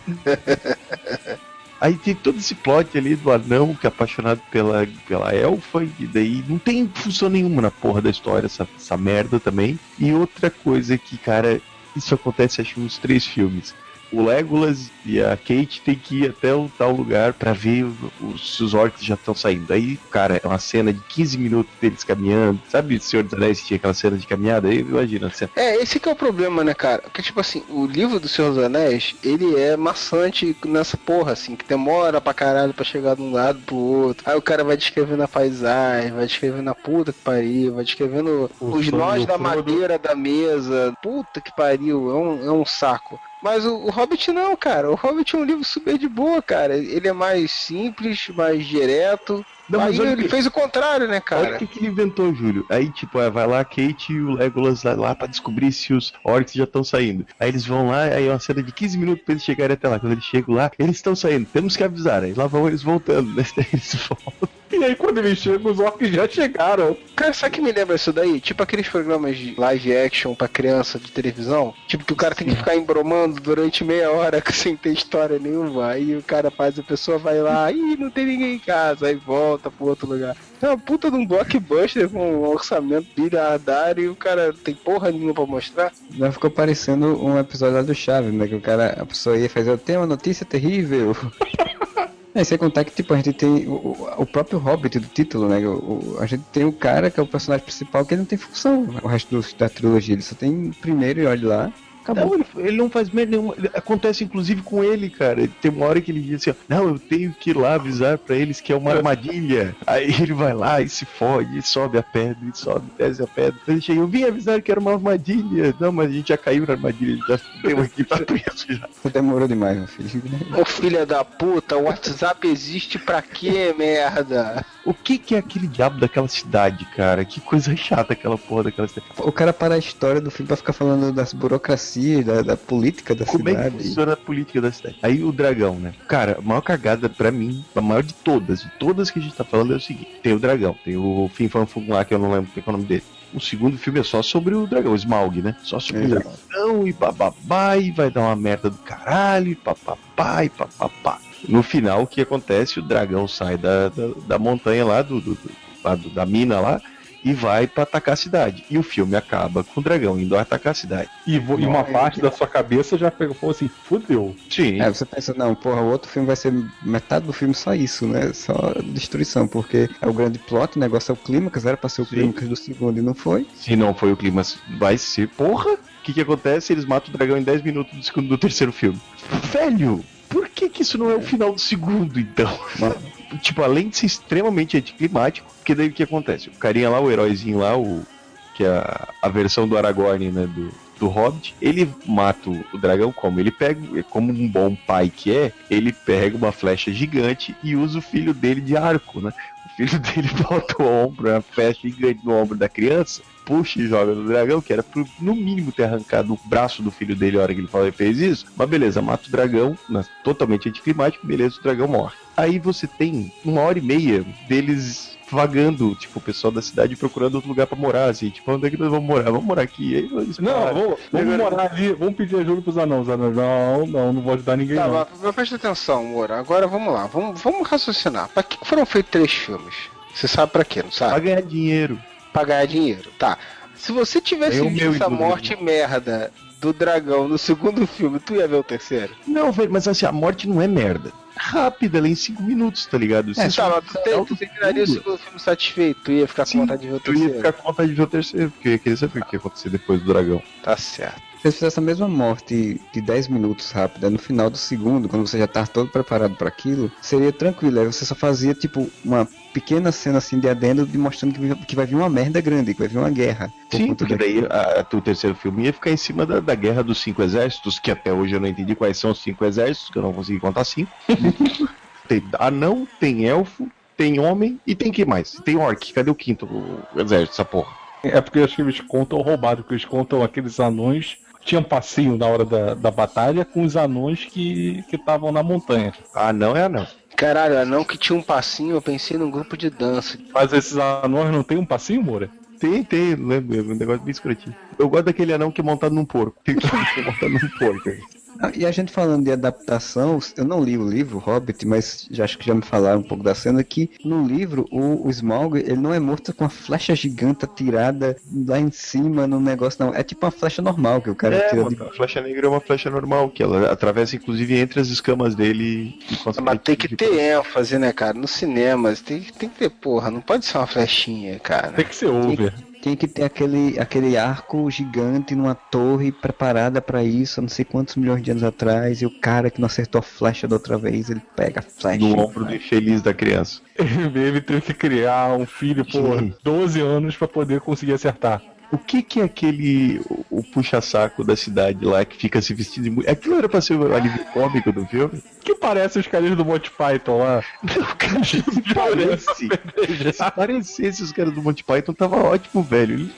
*laughs* Aí tem todo esse plot ali do anão que é apaixonado pela, pela elfa, e daí não tem função nenhuma na porra da história, essa, essa merda também. E outra coisa que, cara, isso acontece acho nos três filmes. O Legolas e a Kate tem que ir até o tal lugar pra ver o- os, se os orcs já estão saindo. Aí, cara, é uma cena de 15 minutos deles caminhando. Sabe, Senhor dos Anéis tinha aquela cena de caminhada? Aí, imagina a cena. É, esse que é o problema, né, cara? Porque, tipo assim, o livro do Senhor dos Anéis, ele é maçante nessa porra, assim, que demora pra caralho pra chegar de um lado pro outro. Aí o cara vai descrevendo a paisagem, vai descrevendo a puta que pariu, vai descrevendo O os nós da madeira da mesa. Puta que pariu, é um, é um saco. Mas o, o Hobbit não, cara. O Hobbit é um livro super de boa, cara. Ele é mais simples, mais direto. Não, mas Aí ele que- fez o contrário, né, Olha o cara? que, que ele inventou, Júlio. Aí, tipo, é, vai lá a Kate e o Legolas lá, lá pra descobrir se os orcs já estão saindo. Aí eles vão lá, aí é uma cena de 15 minutos pra eles chegarem até lá. Quando eles chegam lá, eles estão saindo. Temos que avisar. Aí lá vão eles voltando, né? *laughs* Eles voltam. E aí quando eles chegam, os orcs já chegaram. Cara, sabe que me lembra isso daí? Tipo aqueles programas de live action pra criança de televisão. Tipo que o cara tem que ficar embromando durante meia hora *laughs* sem ter história nenhuma. Aí o cara faz, a pessoa vai lá, ih, não tem ninguém em casa, aí volta pro outro lugar. É uma puta de um blockbuster com um orçamento bilhardário e o cara tem porra nenhuma pra mostrar. Já ficou parecendo um episódio lá do Chaves, né? Que o cara, a pessoa ia fazer, eu tenho uma notícia terrível. *laughs* É, sem contar que, tipo, a gente tem o, o próprio Hobbit do título, né? O, o- a gente tem o cara que é o personagem principal que ele não tem função. O resto do- da trilogia, ele só tem primeiro e olha lá. Acabou. Não, ele, ele não faz merda nenhuma. Acontece inclusive com ele, cara. Tem uma hora que ele diz assim: ó, Não, eu tenho que ir lá avisar pra eles que é uma armadilha. Aí ele vai lá e se fode, e sobe a pedra, e sobe, desce a pedra. Ele chega, eu vim avisar que era uma armadilha. Não, mas a gente já caiu na armadilha, já deu aqui pra *laughs* preso já. Você demorou demais, meu filho. Ô filha da puta, o WhatsApp existe pra quê, merda? O que que é aquele diabo daquela cidade, cara? Que coisa chata aquela porra daquela cidade. O cara para a história do filme pra ficar falando das burocracias, da, da política da Como é que cidade. funciona a política da cidade? Aí o dragão, né? Cara, a maior cagada pra mim, a maior de todas, de todas que a gente tá falando é o seguinte: tem o dragão, tem o Fin Fan Fum lá, que eu não lembro qual é o nome dele. O segundo filme é só sobre o dragão, o Smaug, né? Só sobre o É. dragão e bababá, e vai dar uma merda do caralho, e papapá, e papapá. No final, o que acontece? O dragão sai da, da, da montanha lá, do, do- do- da mina lá, e vai pra atacar a cidade. E o filme acaba com o dragão indo atacar a cidade. E, e uma parte da sua cabeça já pegou falou assim, fudeu. Sim. É, você pensa, não, porra, o outro filme vai ser metade do filme só isso, né? Só destruição, porque é o grande plot, o negócio é o clímax, era pra ser o Sim. clímax do segundo e não foi. Se não foi o clima, vai ser. Porra! O que, que acontece? Eles matam o dragão em 10 minutos do, segundo, do terceiro filme. Velho! Por que, que isso não é o final do segundo, então? *laughs* tipo, além de ser extremamente anticlimático, porque daí o que acontece? O carinha lá, o heróizinho lá, o. Que é a, a versão do Aragorn, né? Do, do Hobbit, ele mata o dragão como? Ele pega, como um bom pai que é, ele pega uma flecha gigante e usa o filho dele de arco, né? O filho *laughs* dele bota o ombro, uma flecha gigante no ombro da criança, puxa e joga no dragão, que era pro, no mínimo ter arrancado o braço do filho dele a hora que ele falou e fez isso. Mas beleza, mata o dragão, né, totalmente anticlimático, beleza, o dragão morre. Aí você tem uma hora e meia deles vagando, tipo, o pessoal da cidade procurando outro lugar pra morar, assim, tipo, onde é que nós vamos morar? Vamos morar aqui. Aí eles Não, vamos, vamos Agora- morar ali, vamos pedir ajuda pros anãos. Os anãos, não, não, não vou ajudar ninguém Tá, não. mas, mas presta atenção, Moura. Agora vamos lá, vamos, vamos raciocinar. Pra que foram feitos três filmes? Você sabe pra quê, não Pra sabe? ganhar dinheiro. Pra ganhar dinheiro. Tá. Se você tivesse É o visto essa morte merda do dragão no segundo *laughs* filme, tu ia ver o terceiro? Não, velho, mas assim, a morte não é merda. Rápida, ela é em 5 minutos, tá ligado? É, Você tá, só- mas tu, te- tu terminaria o segundo filme satisfeito, tu ia ficar com Sim, vontade de ver o Eu ia terceiro. ficar com vontade de ver o terceiro, porque eu ia querer saber o que ia acontecer depois do dragão. Tá certo. Se eles fizessem a mesma morte de 10 minutos rápida no final do segundo, quando você já tá todo preparado pra aquilo, seria tranquilo. Aí você só fazia, tipo, uma pequena cena assim de adendo de mostrando que, que vai vir uma merda grande, que vai vir uma guerra. Por Sim, porque daí a, a- o terceiro filme ia ficar em cima da, da guerra dos cinco exércitos, que até hoje eu não entendi quais são os cinco exércitos, que eu não consegui contar cinco. *laughs* tem anão, tem elfo, tem homem e tem que mais? Tem orc. Cadê o quinto o exército, essa porra? É porque eu acho que eles contam roubado, porque eles contam aqueles anões que tinham passinho na hora da, da batalha com os anões que que estavam na montanha. Anão é anão. Caralho, não que tinha um passinho, eu pensei num grupo de dança. Mas esses anões não tem um passinho, Moura? Tem, tem, lembro, é um negócio bem escrotinho. Eu gosto daquele anão que é montado num porco. *laughs* Tem que ser montado num porco. Ah, e a gente falando de adaptação, eu não li o livro Hobbit, mas já acho que já me falaram um pouco da cena que no livro o, o Smaug ele não é morto com uma flecha gigante atirada lá em cima no negócio, não. É tipo uma flecha normal que o cara É, tira uma, de. a flecha negra é uma flecha normal, que ela atravessa inclusive entre as escamas dele e. Mas tem que ter ênfase, né, cara? No cinema, tem, tem que ter, porra, não pode ser uma flechinha, cara. Tem que ser over. Tinha que ter aquele, aquele arco gigante numa torre preparada pra isso, não sei quantos milhões de anos atrás, e o cara que não acertou a flecha da outra vez, ele pega a flecha. no ombro do infeliz da criança. *laughs* Ele teve que criar um filho por Sim. 12 anos pra poder conseguir acertar. O que que é aquele o, o puxa-saco da cidade lá que fica se vestindo de mulher? Aquilo era pra ser o alívio cômico do filme? Que parece os caras do Monty Python lá. Não, *laughs* cara, *laughs* se parece. se parecesse os caras do Monty Python, tava ótimo, velho.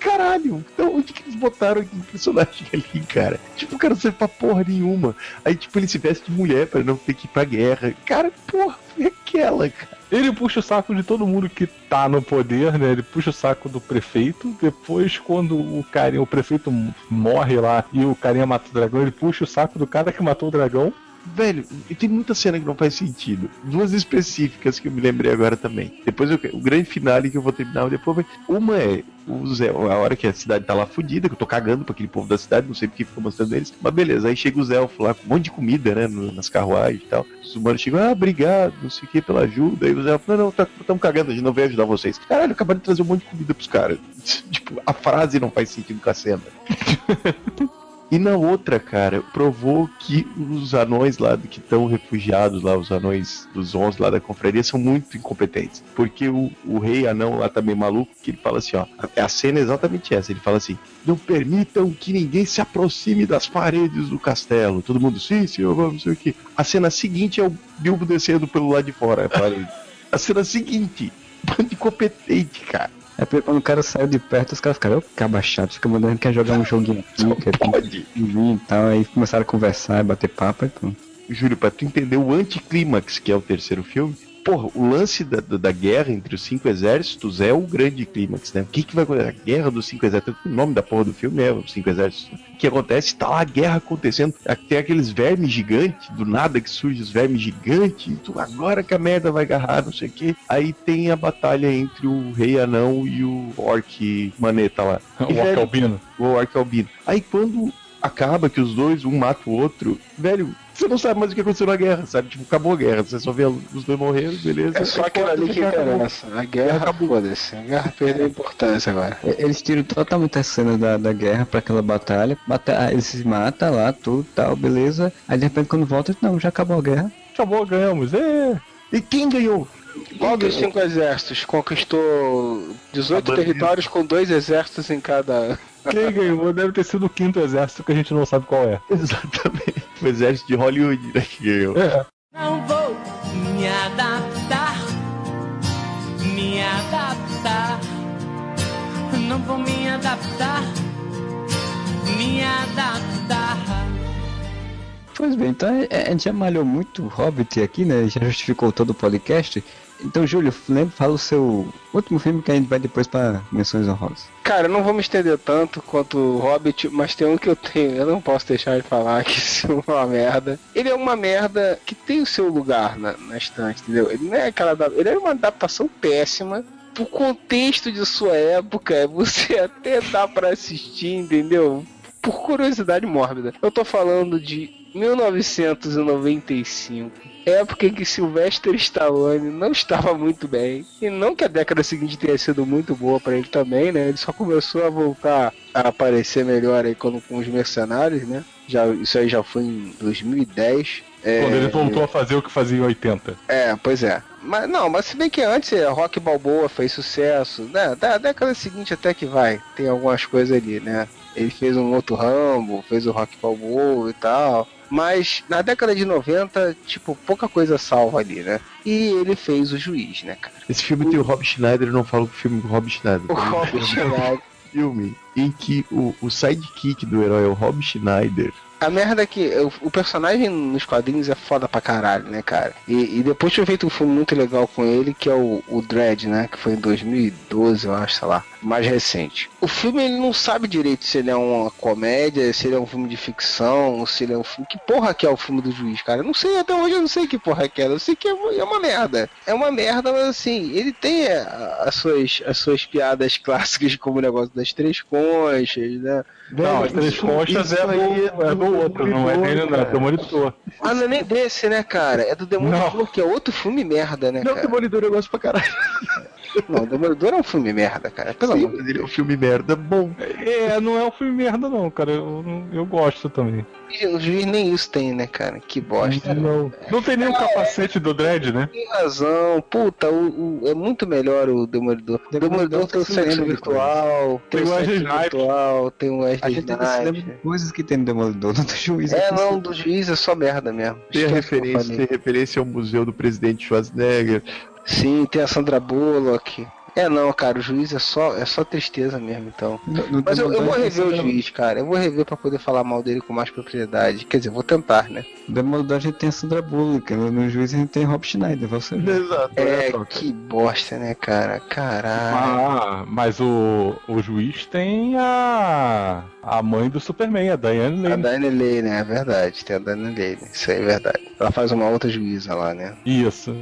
Caralho, então onde que eles botaram aquele personagem ali, cara? Tipo, o cara não serve pra porra nenhuma. Aí, tipo, ele se veste de mulher pra não ter que ir pra guerra. Cara, porra, foi aquela, cara. Ele puxa o saco de todo mundo que tá no poder, né? Ele puxa o saco do prefeito. Depois, quando o carinha, o prefeito morre lá e o carinha mata o dragão, ele puxa o saco do cara que matou o dragão. Velho, e tem muita cena que não faz sentido. Duas específicas que eu me lembrei agora também. Depois eu- o grande finale que eu vou terminar depois. vai- Uma é o Zé, a hora que a cidade tá lá fudida, que eu tô cagando pra aquele povo da cidade, não sei porque fica mostrando eles. Mas beleza, aí chega os elfos lá com um monte de comida, né? nas carruagens e tal. Os humanos chegam, ah, obrigado, não sei o que, pela ajuda. Aí os elfos, não, não, tá, tamo cagando, a gente não veio ajudar vocês. Caralho, acabaram de trazer um monte de comida pros caras. *laughs* tipo, a frase não faz sentido com a cena. *laughs* E na outra, cara, provou que os anões lá que estão refugiados lá, os anões dos 11 lá da confraria, são muito incompetentes. Porque o, o rei anão lá tá meio maluco, que ele fala assim, ó, a, a cena é exatamente essa, ele fala assim, não permitam que ninguém se aproxime das paredes do castelo. Todo mundo, sim, senhor, vamos, sei o que. A cena seguinte é o Bilbo descendo pelo lado de fora, a *laughs* a cena seguinte, bando incompetente, cara. É porque quando o cara saiu de perto, os caras ficaram, ô, caba chato, fica mandando quer jogar um joguinho aqui, quer Pode. vir e tal. Aí começaram a conversar e bater papo e pronto. Júlio, pra tu entender o anticlímax que é o terceiro filme, porra, o lance da, da, guerra entre os cinco exércitos é o grande clímax, né? O que que vai acontecer? A guerra dos cinco exércitos, o nome da porra do filme é os cinco exércitos. O que acontece? Tá lá a guerra acontecendo, tem aqueles vermes gigantes, do nada que surge os vermes gigantes, tu, agora que a merda vai agarrar, não sei o que. Aí tem a batalha entre o rei anão e o orc maneta lá. *laughs* O E, velho, Orcalbino. o orc albino. Aí quando acaba que os dois, um mata o outro, velho, você não sabe mais o que aconteceu na guerra, sabe? Tipo, acabou a guerra, você só vê os dois morreram, beleza. É só aquilo ali que acabou. interessa. A guerra, foda-se. A guerra perdeu a importância agora. E- Eles tiram totalmente a cena da, da guerra pra aquela batalha. Bata ah, eles se matam lá, tudo tal, beleza. Aí de repente quando volta, não, já acabou a guerra. Acabou, ganhamos. Ê! E quem ganhou? Qual dos cinco exércitos conquistou 18 A bandeira. territórios com dois exércitos em cada. Quem ganhou deve ter sido o quinto exército que a gente não sabe qual é. *laughs* Exatamente. O exército de Hollywood, né, que ganhou. É. Não vou me adaptar, me adaptar. Não vou me adaptar, me adaptar. Pois bem, então é- a gente já malhou muito Hobbit aqui, né? Já justificou todo o podcast. Então, Júlio, lembra, fala o seu último filme que a gente vai depois pra menções honrosas. Cara, eu não vou me estender tanto quanto o Hobbit, mas tem um que eu tenho, eu não posso deixar de falar *laughs* que isso é uma merda. Ele é uma merda que tem o seu lugar na, na estante, entendeu? Ele não é aquela. Ele é uma adaptação péssima. Pro contexto de sua época, você *laughs* até dá pra assistir, entendeu? Por curiosidade mórbida. Eu tô falando de 1995. Época em que Sylvester Stallone não estava muito bem. E não que a década seguinte tenha sido muito boa pra ele também, né? Ele só começou a voltar a aparecer melhor aí quando, com os mercenários, né? Já, isso aí já foi em 2010. É, Quando ele voltou a fazer o que fazia em 80. é, pois é. Mas não, mas se bem que antes é, Rock Balboa fez sucesso, né? Da década seguinte até que vai, tem algumas coisas ali, né? Ele fez um outro Rambo, fez o Rock Balboa e tal. Mas na década de 90, tipo, pouca coisa salva ali, né? E ele fez o juiz, né, cara? Esse filme tem o Rob Schneider, eu não falo que o filme do Rob Schneider. O Rob Schneider. filme em que o, o sidekick do herói é o Rob Schneider. A merda é que o, o personagem nos quadrinhos é foda pra caralho, né, cara? E, e depois tinha feito um filme muito legal com ele, que é o, o Dread, né? Que foi em 2012, eu acho, sei lá. Mais recente. O filme ele não sabe direito se ele é uma comédia, se ele é um filme de ficção, se ele é um filme. Que porra que é o filme do juiz, cara? Eu não sei, até hoje eu não sei que porra que é. Eu sei que é, uma- é uma merda. É uma merda, mas assim, ele tem as suas, as suas piadas clássicas, como o negócio das três conchas, né? Não, as três isso- conchas isso é do, aí é do outro, não é dele, não. É do monitor. Ah, não é nem desse, né, cara? É do Demolidor, que é outro filme merda, né, Não, cara? Demolidor eu gosto pra caralho. *laughs* Não, o Demolidor é um filme merda, cara. Pelo Sim, amor de ele é um filme merda bom. É, não é um filme merda, não, cara. Eu, eu gosto também. Deus. O juiz nem isso tem, né, cara? Que bosta. Não, não tem nem o capacete do Dredd, né? Tem razão. Puta, o, o- é muito melhor o Demolidor. O Demolidor tem o se sexo virtual, tem, o sexo virtual, tem o A Wesley gente ainda se lembra de Snipes. coisas que tem no Demolidor, *laughs* não do juiz. É, não, do juiz é só merda mesmo. Tem a referência, tem referência ao museu do presidente Schwarzenegger. Sim, tem a Sandra Bullock. É não, cara, o juiz é só, é só tristeza mesmo, então. No- no Mas eu, eu vou rever o juiz, cara. Eu vou rever pra poder falar mal dele com mais propriedade. Quer dizer, vou tentar, né? Demolidor a gente tem a Sandra Bullock, no, no juiz a gente tem Rob Schneider, você vê. Exato. É, cara. que bosta, né, cara? Caralho. Ah, mas o, o juiz tem a a mãe do Superman, a Diane A Lane. Dani Lane, é verdade. Tem a Dani Lane. Isso aí é verdade. Ela faz uma outra juíza lá, né? Isso.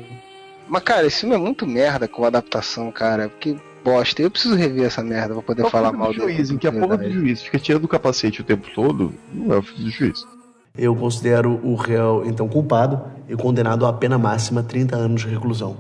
Mas, cara, esse filme é muito merda com adaptação, cara. Porque bosta. Eu preciso rever essa merda pra poder É falar mal do dele. juiz, em que a porra do juiz fica tirando o capacete o tempo todo, não é o filho do juiz. Eu considero o réu, então, culpado e condenado à pena máxima 30 anos de reclusão.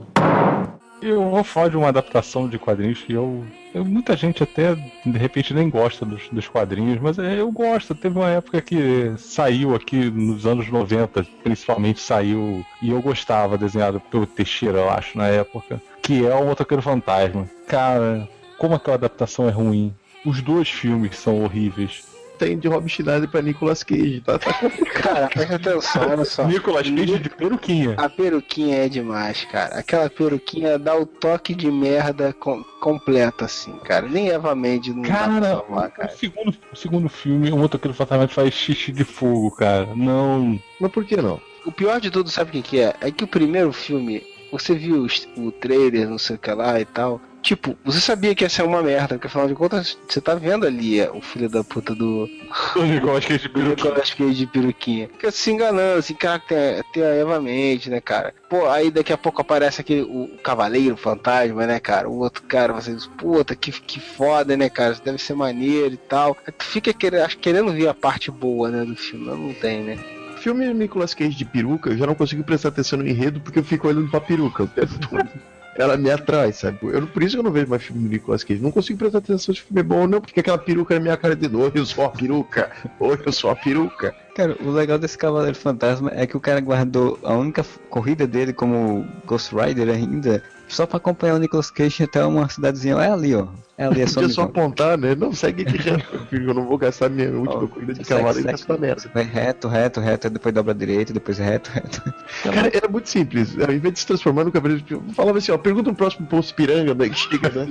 Eu vou falar de uma adaptação de quadrinhos que eu. eu- muita gente até de repente nem gosta dos, dos quadrinhos, mas é, eu gosto. Teve uma época que saiu aqui nos anos 90, principalmente saiu, e eu gostava, desenhado pelo Teixeira, eu acho, na época, que é o Motoqueiro Fantasma. Cara, como aquela adaptação é ruim. Os dois filmes são horríveis. Tem de Rob Schneider pra Nicolas Cage, tá? tá Cara, presta atenção, olha só. Nicolas Cage de peruquinha. A peruquinha é demais, cara. Aquela peruquinha dá o toque de merda com- completo, assim, cara. Nem Eva Mendes não dá pra Cara, salvar, o cara. segundo, o segundo filme, o Motoqueiro Fantasma faz xixi de fogo, cara. Não. Mas por que não? O pior de tudo, sabe o que, que é? É que o primeiro filme, você viu o trailer, não sei o que lá e tal. Tipo, você sabia que ia ser uma merda, porque afinal de contas, você tá vendo ali é, o filho da puta do, *laughs* O Nicolas Cage de do peruquinha. Nicolas Cage de peruquinha. Fica se enganando, assim, cara, que tem, tem a Eva Mendes, né, cara? Pô, aí daqui a pouco aparece aquele, o Cavaleiro Fantasma, né, cara? O outro cara, você diz, puta, que, que foda, né, cara? Isso deve ser maneiro e tal. Aí tu fica querendo, querendo ver a parte boa, né, do filme, mas não tem, né? Filme Nicolas Cage de peruca, eu já não consigo prestar atenção no enredo porque eu fico olhando pra peruca o tempo todo. *laughs* Ela me atrai, sabe? Eu, por isso que eu não vejo mais filme do Nicolas Cage. Não consigo prestar atenção se filme é bom ou não, porque aquela peruca na minha cara de novo. Eu sou a peruca. Oi, eu sou a peruca. Cara, o legal desse Cavaleiro Fantasma é que o cara guardou a única corrida dele como Ghost Rider ainda, só pra acompanhar o Nicolas Cage até uma cidadezinha. É ali, ó. É ali, é só Podia só apontar, né? Não, segue aqui reto, filho. Eu não vou gastar minha última Ó, corrida de cavalo e segue. gastar nessa. Vai reto, reto, reto, depois dobra direito, depois reto, reto. Cara, era muito simples. Ao invés de se transformar no cavaleiro de peruca, falava assim, ó, pergunta no próximo posto piranga, daí que chega, né?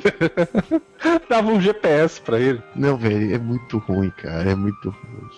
*laughs* Dava um GPS pra ele. Não, velho, é muito ruim, cara. É muito ruim.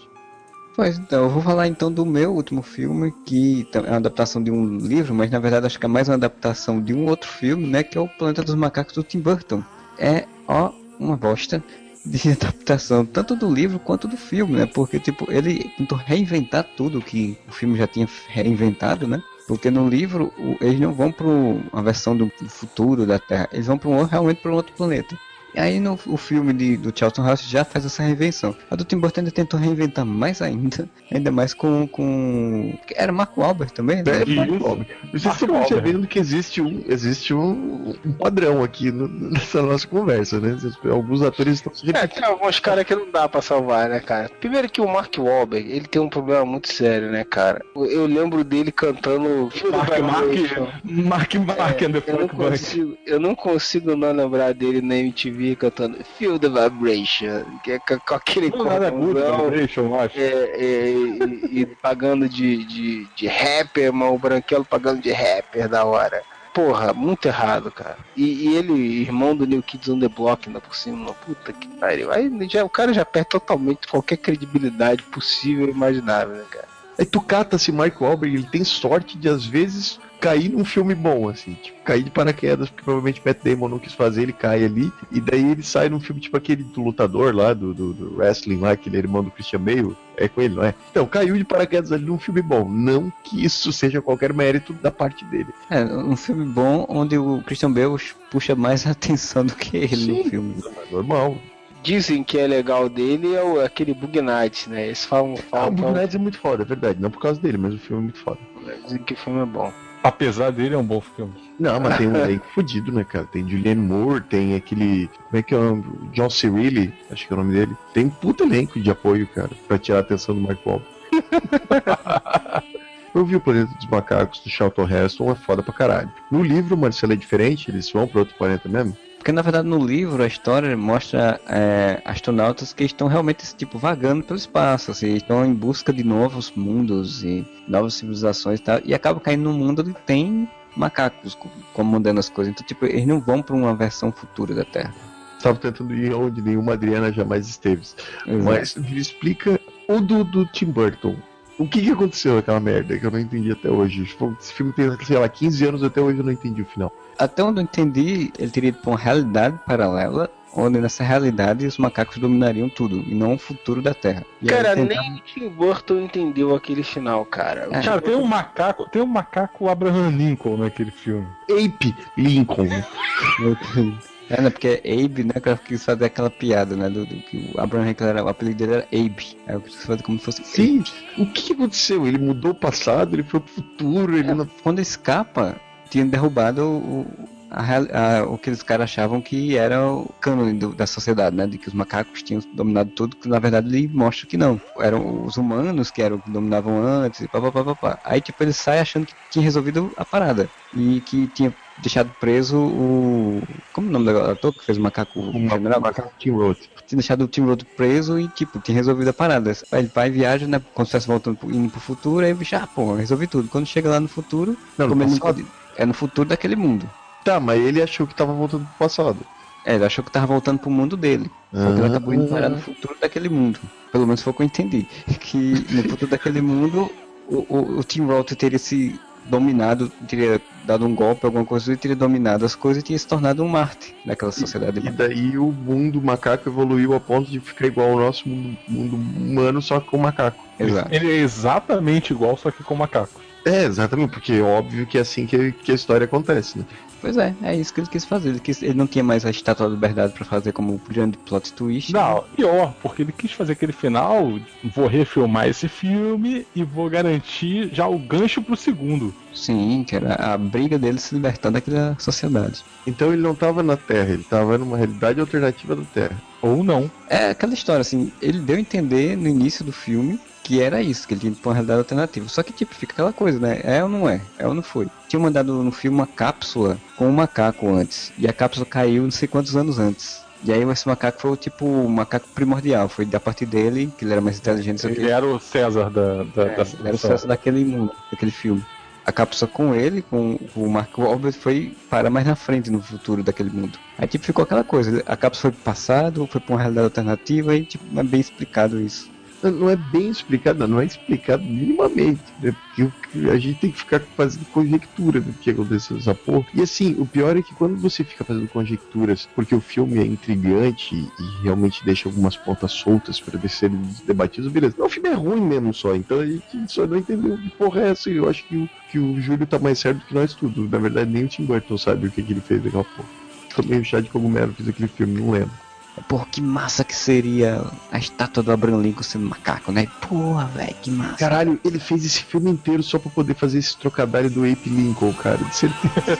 Pois então, eu vou falar então do meu último filme, que tam- é uma adaptação de um livro, mas na verdade acho que é mais uma adaptação de um outro filme, né? Que é o Planeta dos Macacos do Tim Burton. É, ó, uma bosta de *laughs* adaptação, tanto do livro quanto do filme, né? Porque, tipo, ele tentou reinventar tudo que o filme já tinha reinventado, né? Porque no livro eles não vão para uma versão do futuro da Terra, eles vão para um, realmente para um outro planeta. E aí no o filme de, do Charlton Heston já faz essa reinvenção. A do Tim Burton ainda tentou reinventar mais ainda, *laughs* ainda mais com. com... Era Marco Albert também, né? É, Marco Albert. Vocês estão percebendo que existe um, existe um, um padrão aqui no- nessa nossa conversa, né? Alguns atores estão se É, tem alguns caras que não dá pra salvar, né, cara? Primeiro que o Mark Wahlberg, ele tem um problema muito sério, né, cara? Eu- lembro dele cantando Mark, Vibration. Mark, Mark and the Eu não, consigo, eu não consigo não lembrar dele na MTV cantando Feel the Vibration, que é com, com aquele good, cordãozão, é, é, e, e pagando de, de, de rapper, mano, o Branquelo pagando de rapper da hora. Porra, muito errado, cara. E, e ele, irmão do New Kids on the Block, ainda por cima, puta que pariu. Aí já, o cara já perde totalmente qualquer credibilidade possível e imaginável, né, cara? Aí tu cata-se Mark Wahlberg, ele tem sorte de às vezes cair num filme bom, assim, tipo, cair de paraquedas, porque provavelmente Matt Damon não quis fazer, ele cai ali, e daí ele sai num filme tipo aquele do lutador lá, do, do, do wrestling lá, aquele irmão do Christian Bale, é com ele, não é? Então, caiu de paraquedas ali num filme bom, não que isso seja qualquer mérito da parte dele. É, um filme bom onde o Christian Bale puxa mais *laughs* atenção do que ele no Sim. filme. É normal. Dizem que é legal dele é o, aquele Bug Nights, né? Eles falam, Ah, falam, o Bug Nights é muito foda, é verdade, não por causa dele, mas o filme é muito foda. dizem que o filme é bom. Apesar dele, é um bom filme. Não, mas tem um elenco *laughs* fudido, né, cara? Tem Julianne Moore, tem aquele. Como é que é o nome? John Cirilli, acho que é o nome dele. Tem um puta elenco de apoio, cara, pra tirar a atenção do Mark Wahlberg. *laughs* Eu vi o Planeta dos Macacos do Charlton Heston, é foda pra caralho. No livro, Marcelo, é diferente, eles vão pra outro planeta mesmo? Porque na verdade no livro a história mostra é, astronautas que estão realmente tipo vagando pelo espaço, assim, estão em busca de novos mundos e novas civilizações e tal, e acabam caindo num mundo onde tem macacos co- comandando as coisas. Então, tipo, eles não vão pra uma versão futura da Terra. Estava tentando ir onde nenhuma Adriana jamais esteve. Mas me explica o do, do Tim Burton. O que, que aconteceu naquela merda que eu não entendi até hoje? Tipo, Esse filme tem, sei lá, 15 anos até hoje eu não entendi o final. Até onde eu entendi, ele teria ido pra uma realidade paralela, onde nessa realidade os macacos dominariam tudo, e não o futuro da Terra. E Cara, tentava- nem o Tim Burton entendeu aquele final, cara. É. Cara, tem um macaco, tem um macaco Abraham Lincoln naquele filme. Ape Lincoln. *laughs* É, né, porque Abe, né, que eu quis fazer aquela piada, né, do, do que o Abraham Lincoln era, o apelido dele era Abe. Aí eu quis fazer como se fosse Sim, o que, aconteceu? Ele mudou o passado, ele foi pro futuro, ele não. Quando escapa, tinha derrubado o, a a- o que os caras achavam que era o cânone do- da sociedade, né? De que os macacos tinham dominado tudo, que na verdade ele mostra que não. Eram os humanos que eram que dominavam antes, e pá, pá, pá, pá, pá. Aí tipo ele sai achando que tinha resolvido a parada. E que tinha deixado preso o. Como é o nome do ator que fez o macaco O general? macaco Tim Roth. tinha deixado o Tim Roth preso e, tipo, tinha resolvido a parada. Aí ele vai e viaja, né? Se estivesse voltando pro, indo pro futuro, aí o bicho, ah, pô, resolvi tudo. Quando chega lá no futuro, Não, no como não pode- é no futuro daquele mundo. Tá, mas ele achou que tava voltando pro passado. É, ele achou que tava voltando pro mundo dele. Só que ele Ah. acabou indo parar no futuro daquele mundo. Pelo menos foi o que eu entendi. *laughs* Que no futuro daquele mundo, o, o, o Tim Roth teria se dominado, teria dado um golpe, alguma coisa, e teria dominado as coisas e teria se tornado um Marte daquela sociedade. E daí o mundo macaco evoluiu a ponto de ficar igual ao nosso mundo, mundo humano, só com macaco. Exato. Ele é exatamente igual, só que com macaco. É, exatamente, porque é óbvio que é assim que, que a história acontece, né? Pois é, é isso que ele quis fazer. Ele, quis- ele não tinha mais a estátua da liberdade pra fazer como o grande plot twist. Não, pior, porque ele quis fazer aquele final, vou refilmar esse filme e vou garantir já o gancho pro segundo. Sim, que era a briga dele se libertar daquela sociedade. Então ele não tava na Terra, ele tava numa realidade alternativa da Terra. Ou não. É aquela história, assim, ele deu a entender no início do filme que era isso, que ele tinha ido pra uma realidade alternativa. Só que, tipo, fica aquela coisa, né? É ou não é? É ou não foi? Tinha mandado no filme uma cápsula com um macaco antes. E a cápsula caiu não sei quantos anos antes. E aí esse macaco foi tipo o macaco primordial. Foi a partir dele, que ele era mais inteligente. Ele era o César da, da, É, da ele era o sucesso daquele mundo, daquele filme. A cápsula com ele, com o Mark Wahlberg, foi para mais na frente no futuro daquele mundo. Aí tipo ficou aquela coisa, a cápsula foi pro passado, foi para uma realidade alternativa e tipo não é bem explicado isso. Não- é bem explicado, não, é explicado minimamente, né? Porque a gente tem que ficar fazendo conjectura do que aconteceu nessa porra. E assim, o pior é que quando você fica fazendo conjecturas, porque o filme é intrigante e realmente deixa algumas pontas soltas para serem debatidas, beleza. Não, o filme é ruim mesmo só, então a gente só não entendeu que porra é essa. Eu acho que o, que o Júlio tá mais certo do que nós tudo. Na verdade, nem o Tim Burton sabe o que, que ele fez daquela porra. Tomei o chá de cogumelo, fiz aquele filme, não lembro. Porra, que massa que seria a estátua do Abraham Lincoln sendo macaco, né? Porra, velho, que massa. Caralho, ele fez esse filme inteiro só pra poder fazer esse trocadilho do Ape Lincoln, cara, de certeza.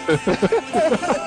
*laughs*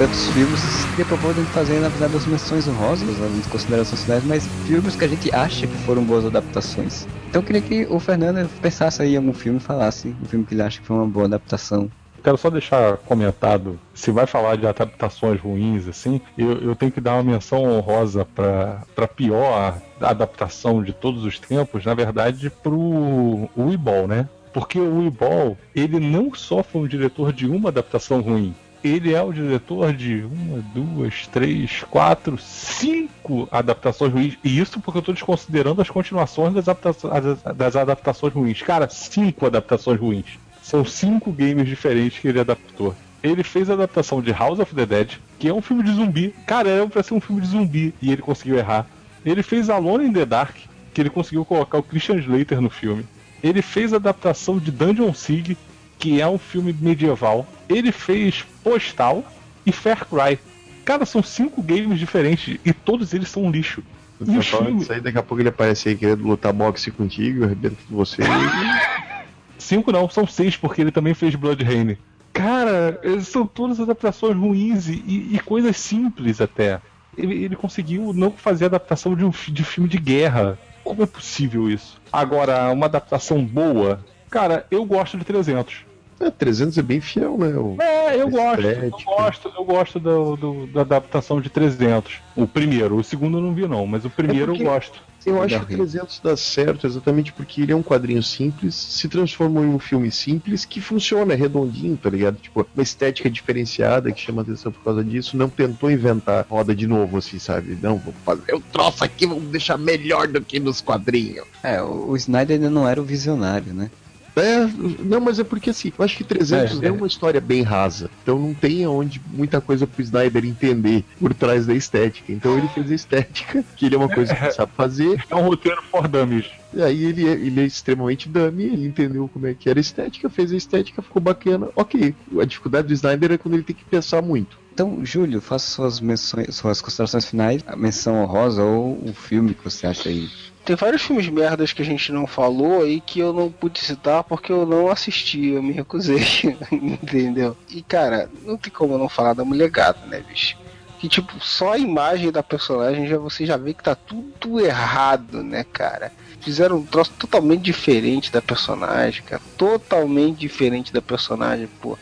tantos filmes, depois podem fazer, na verdade, as menções honrosas, as considerações finais, mas filmes que a gente acha que foram boas adaptações. Então eu queria que o Fernando pensasse aí em algum filme e falasse um filme que ele acha que foi uma boa adaptação. Quero só deixar comentado, se vai falar de adaptações ruins, assim, eu, eu tenho que dar uma menção honrosa para pior adaptação de todos os tempos, na verdade, pro Weeball, né? Porque o Weeball, ele não só foi o diretor de uma adaptação ruim, ele é o diretor de uma, duas, três, quatro, cinco adaptações ruins. E isso porque eu estou desconsiderando as continuações das, adapta as- das adaptações ruins. Cara, cinco adaptações ruins. São cinco games diferentes que ele adaptou. Ele fez a adaptação de House of the Dead, que é um filme de zumbi. Cara, era pra ser um filme de zumbi e ele conseguiu errar. Ele fez Alone in the Dark, que ele conseguiu colocar o Christian Slater no filme. Ele fez a adaptação de Dungeon Siege, que é um filme medieval. Ele fez Postal e Fair Cry. Cara, são cinco games diferentes e todos eles são um lixo. Você tá falando disso aí, daqui a pouco ele aparece aí querendo lutar boxe contigo, arrebenta com você. *laughs* Cinco não, são seis, porque ele também fez Blood Rain. Cara, são todas adaptações ruins e, e- coisas simples até. Ele, ele conseguiu não fazer adaptação de um de filme de guerra. Como é possível isso? Agora, uma adaptação boa. Cara, eu gosto de 300. É, 300 é bem fiel, né? O- É, eu gosto. Eu Estética. gosto, eu gosto do, do- da adaptação de 300. O primeiro, o segundo eu não vi não, mas o primeiro porque- eu gosto. Eu acho que Rio. 300 dá certo exatamente porque ele é um quadrinho simples, se transformou em um filme simples que funciona, é redondinho, tá ligado? Tipo, uma estética diferenciada que chama atenção por causa disso, não tentou inventar roda de novo, assim, sabe? Não, vou fazer o troço aqui, vamos deixar melhor do que nos quadrinhos. É, o, o Snyder ainda não era o visionário, né? É, não, mas é porque assim, eu acho que 300 É, é, é. uma história bem rasa. Então não tem onde muita coisa pro Snyder entender por trás da estética. Então ele fez a estética, que ele é uma coisa que ele sabe fazer. É um roteiro for dummies. E aí ele é, ele é extremamente dummy, ele entendeu como é que era a estética, fez a estética, ficou bacana. Ok, a dificuldade do Snyder é quando ele tem que pensar muito. Então, Júlio, faça suas menções, suas considerações finais, a menção honrosa ou o filme que você acha aí. Tem vários filmes merdas que a gente não falou aí que eu não pude citar porque eu não assisti, eu me recusei, *laughs* entendeu? E cara, não tem como não falar da Mulher Gata, né, bicho? Que tipo, só a imagem da personagem já você já vê que tá tudo errado, né, cara? Fizeram um troço totalmente diferente da personagem, cara. Totalmente diferente da personagem, pô.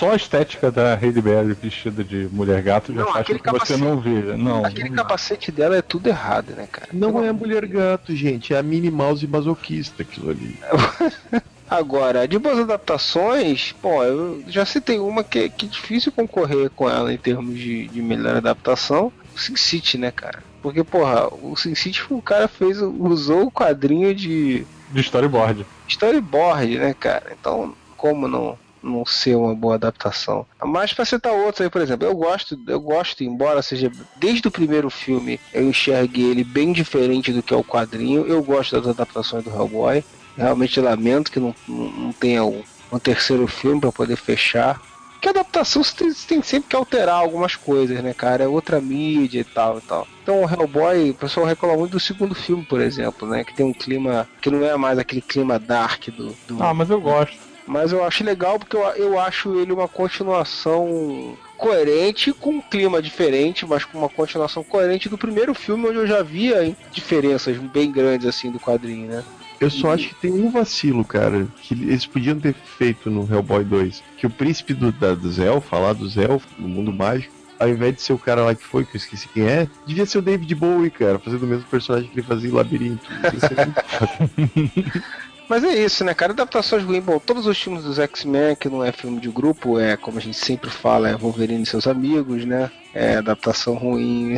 Só a estética da Hailey Berry vestida de mulher gato já Não, faz com que você capacete- não veja. Não, Aquele não- capacete dela é tudo errado, né, cara? Não é a mulher gato, gente, é a Minnie Mouse masoquista aquilo ali. *laughs* Agora, de boas adaptações, pô, eu já citei uma que, que é difícil concorrer com ela em termos de, de melhor adaptação, o Sin City, né, cara? Porque, porra, o Sin City o cara fez, usou o quadrinho de de storyboard. storyboard, né, cara? Então, como não não ser uma boa adaptação? Mas pra citar outros aí, por exemplo, eu gosto, eu gosto, embora seja desde o primeiro filme, eu enxerguei ele bem diferente do que é o quadrinho. Eu gosto das adaptações do Hellboy. Realmente lamento que não, não, não tenha um, um terceiro filme pra poder fechar. Que adaptação você tem, você tem sempre que alterar algumas coisas, né, cara? É outra mídia e tal e tal. Então o Hellboy, o pessoal reclama muito do segundo filme, por exemplo, né? Que tem um clima. que não é mais aquele clima dark do. do- Ah, mas eu gosto. Mas eu acho legal porque eu, eu acho ele uma continuação coerente, com um clima diferente, mas com uma continuação coerente do primeiro filme, onde eu já via hein, diferenças bem grandes assim do quadrinho, né? Eu só acho que tem um vacilo, cara, que eles podiam ter feito no Hellboy 2. Que o príncipe do, da, dos elfos, lá dos elfos, no mundo mágico, ao invés de ser o cara lá que foi, que eu esqueci quem é, devia ser o David Bowie, cara, fazendo o mesmo personagem que ele fazia em Labirinto. *laughs* Mas é isso, né, cara? Adaptações ruins. Bom, todos os filmes dos X-Men, que não é filme de grupo, é como a gente sempre fala, é Wolverine e seus amigos, né? É adaptação ruim.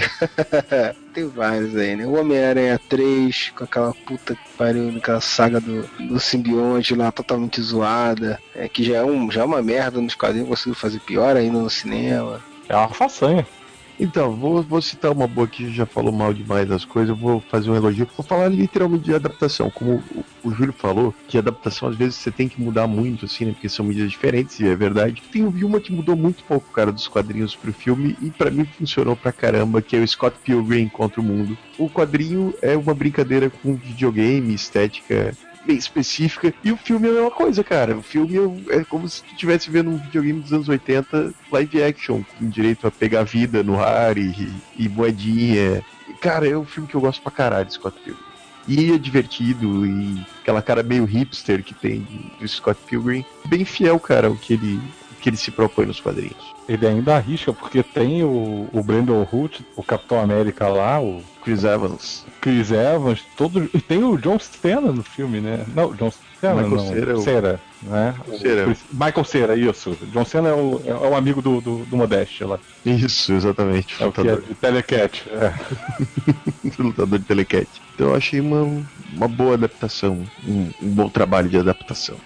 *laughs* Tem vários aí, né? O Homem-Aranha 3, com aquela puta que pariu, aquela saga do, do simbionte lá totalmente zoada, é, que já é, um, já é uma merda nos quadrinhos, conseguiu fazer pior ainda no cinema. É uma façanha. Então, vou, vou citar uma boa que já falou mal demais das coisas, eu vou fazer um elogio. Vou falar literalmente de adaptação. Como o, o Júlio falou, que adaptação às vezes você tem que mudar muito, assim, né? Porque são medidas diferentes, e é verdade. Tem uma que mudou muito pouco, cara, dos quadrinhos pro filme, e pra mim funcionou pra caramba, que é o Scott Pilgrim contra o Mundo. O quadrinho é uma brincadeira com videogame, estética bem específica. E o filme é a mesma coisa, cara. O filme é como se tu estivesse vendo um videogame dos anos 80 live action, com direito a pegar vida no ar e, e moedinha. Cara, é um filme que eu gosto pra caralho, Scott Pilgrim. E é divertido, e aquela cara meio hipster que tem do Scott Pilgrim. Bem fiel, cara, ao que ele, o que ele se propõe nos quadrinhos. Ele ainda arrisca, porque tem o, o Brandon Hood, o Capitão América lá, o Chris Evans. Chris Evans, todo, e tem o John Cena no filme, né? Não, John Cena Michael não. Cera, o- Cera, né? O Cera. Chris- Michael Cera, isso. John Cena é o, é o amigo do, do, do Modeste lá. Isso, exatamente. É o que é lutador, de Telecat. É. *laughs* lutador de telecat. Então eu achei uma, uma boa adaptação, um, um bom trabalho de adaptação.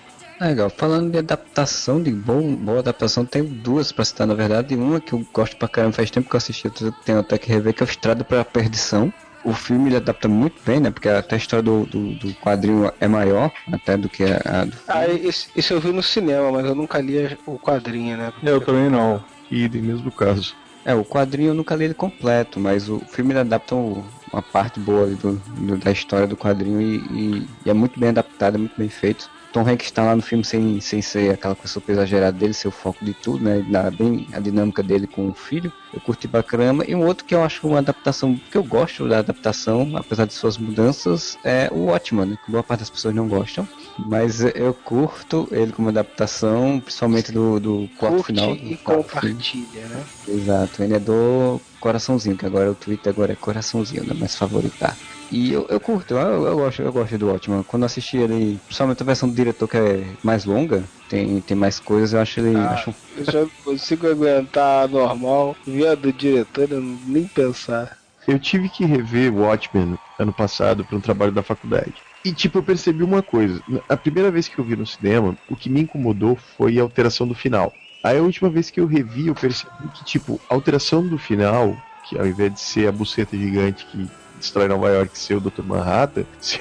Legal, falando de adaptação, de bom, boa adaptação, tenho duas pra citar na verdade. Uma que eu gosto pra caramba, faz tempo que eu assisti, que tenho até que rever, que é o Estrada pra Perdição. O filme ele adapta muito bem, né? Porque até a história do, do, do quadrinho é maior até do que a, a do Ah, esse, esse eu vi no cinema, mas eu nunca li o quadrinho, né? Eu também não. E no mesmo caso. É, o quadrinho eu nunca li ele completo, mas o filme ele adapta uma parte boa ali do, do- da história do quadrinho e, e- e é muito bem adaptado, é muito bem feito. Tom Hanks está lá no filme sem, sem ser aquela coisa super exagerada dele, ser o foco de tudo, né? Dá bem a dinâmica dele com o filho. Eu curti pra caramba. E um outro que eu acho uma adaptação, que eu gosto da adaptação, apesar de suas mudanças, é o Watchman, né? Que boa parte das pessoas não gostam. Mas eu curto ele como adaptação, principalmente do, do quarto Curte final. e do quarto filme. compartilha, né? Exato, ele é do coraçãozinho, que agora o Twitter agora é coraçãozinho, não é mais favoritar. E eu, eu curto, eu, eu gosto, eu gosto do Watchman. Quando assisti ele, principalmente a versão do diretor que é mais longa, tem, tem mais coisas, eu acho ele. Ah. acho Eu já consigo aguentar normal. Via do diretor, eu não- nem pensar. Eu tive que rever Watchmen ano passado para um trabalho da faculdade. E, tipo, eu percebi uma coisa. A primeira vez que eu vi no cinema, o que me incomodou foi a alteração do final. Aí a última vez que eu revi, eu percebi que, tipo, a alteração do final, que ao invés de ser a buceta gigante que destrói Nova York ser o Dr. Manhattan, *laughs* se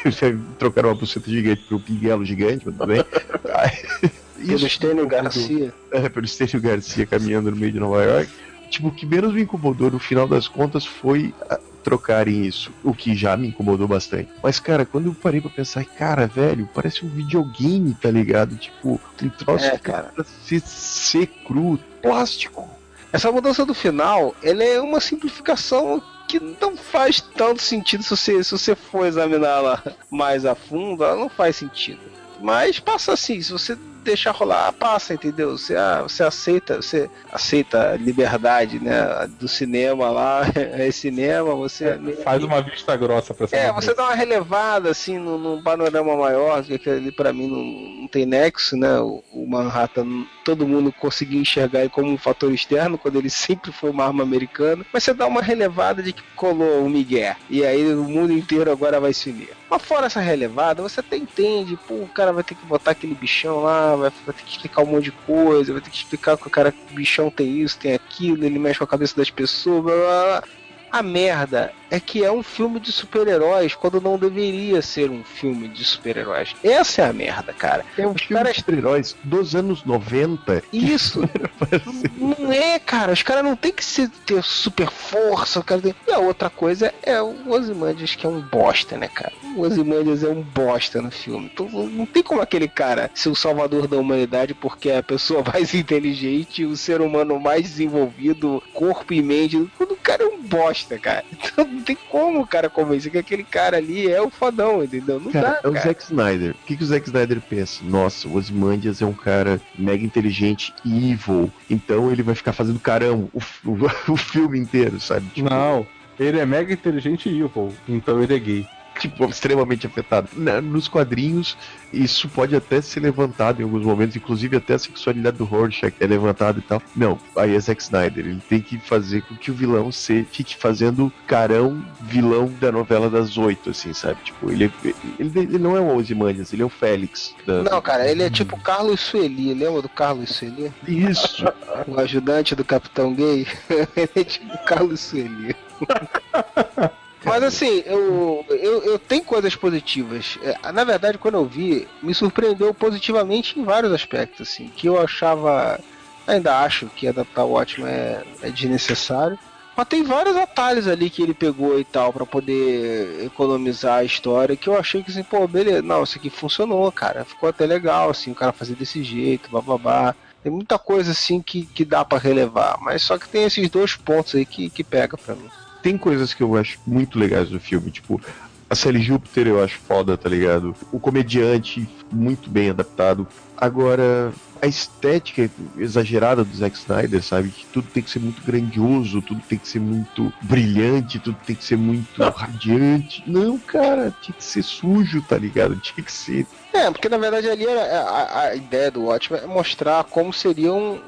trocaram uma buceta gigante pro pinguelo gigante, mas tudo bem. *laughs* Aí, Pelo Stênio Garcia. é, pelo Stênio Garcia caminhando no meio de Nova York. Tipo, o que menos me incomodou no final das contas foi ah, trocarem isso, o que já me incomodou bastante. Mas, cara, quando eu parei pra pensar, cara, velho, parece um videogame, tá ligado? Tipo, um troço É, pra ser, ser cru, plástico. Essa mudança do final, ela é uma simplificação que não faz tanto sentido se você, se você for examiná-la mais a fundo, ela não faz sentido. Mas passa assim, se você deixar rolar, passa, entendeu? Você, ah, você aceita, você aceita a liberdade, né, do cinema lá, *laughs* é cinema, você Faz uma vista grossa pra essa é, você dá uma relevada assim num, num panorama maior, que aquele ali pra mim não, não tem nexo, né? O, o Manhattan, todo mundo conseguia enxergar ele como um fator externo, quando ele *laughs* sempre foi uma arma americana. Mas você dá uma relevada de que colou o Miguel. E aí o mundo inteiro agora vai se unir. Mas fora essa relevada, você até entende, pô, o cara vai ter que botar aquele bichão lá, vai, vai ter que explicar um monte de coisa, vai ter que explicar que o cara, o bichão tem isso, tem aquilo, ele mexe com a cabeça das pessoas, blá blá blá. A merda é que é um filme de super-heróis quando não deveria ser um filme de super-heróis. Essa é a merda, cara. É um filme de super-heróis dos anos 90. Isso. *laughs* Não é, cara. Os caras não tem que ser, ter super força. O cara tem... E a outra coisa é o Ozymandias, que é um bosta, né, cara? O Ozymandias é um bosta no filme. Então, não tem como aquele cara ser o salvador da humanidade porque é a pessoa *laughs* mais inteligente, o ser humano mais desenvolvido, corpo e mente. O cara é um bosta, cara. *laughs* Então não tem como o cara convencer que aquele cara ali é o fodão, entendeu? Não Cara, dá, é o. Zack Snyder. O que, que o Zack Snyder pensa? Nossa, o Ozymandias é um cara mega inteligente e evil. Então ele vai ficar fazendo carão o, o, *laughs* o filme inteiro, sabe? Tipo, Não, ele é mega inteligente e evil, então ele é gay. Tipo, extremamente afetado. Na- Nos quadrinhos, isso pode até ser levantado em alguns momentos, inclusive até a sexualidade do Rorschach é levantada e tal. Não, aí é Zack Snyder, ele tem que fazer com que o vilão se fique fazendo carão vilão da novela das oito, assim, sabe? Tipo, ele, ele, ele não é o Ozymandias, ele é o Félix. da- Não, cara, ele é tipo Carlos Sueli. Lembra do Carlos Sueli? Isso! *laughs* O ajudante do Capitão Gay. *laughs* ele é tipo Carlos Sueli. *laughs* Mas assim, eu, eu, eu tenho coisas positivas. É, Na verdade, quando eu vi, me surpreendeu positivamente em vários aspectos, assim, que eu achava. Ainda acho que adaptar o Watchmen é, é desnecessário. Mas tem vários atalhos ali que ele pegou e tal pra poder economizar a história que eu achei que assim, pô, beleza, não, isso aqui funcionou, cara. Ficou até legal, assim, o cara fazer desse jeito, bababá. Tem muita coisa assim que, que dá pra relevar, mas só que tem esses dois pontos aí que, que pega pra mim. Tem coisas que eu acho muito legais do filme, tipo, a Sally Júpiter eu acho foda, tá ligado? O comediante, muito bem adaptado. Agora, a estética exagerada do Zack Snyder, sabe? Que tudo tem que ser muito grandioso, tudo tem que ser muito brilhante, tudo tem que ser muito radiante. Não, cara, tinha que ser sujo, tá ligado? Tinha que ser. É, porque na verdade ali era a, a ideia do Watchmen é mostrar como seriam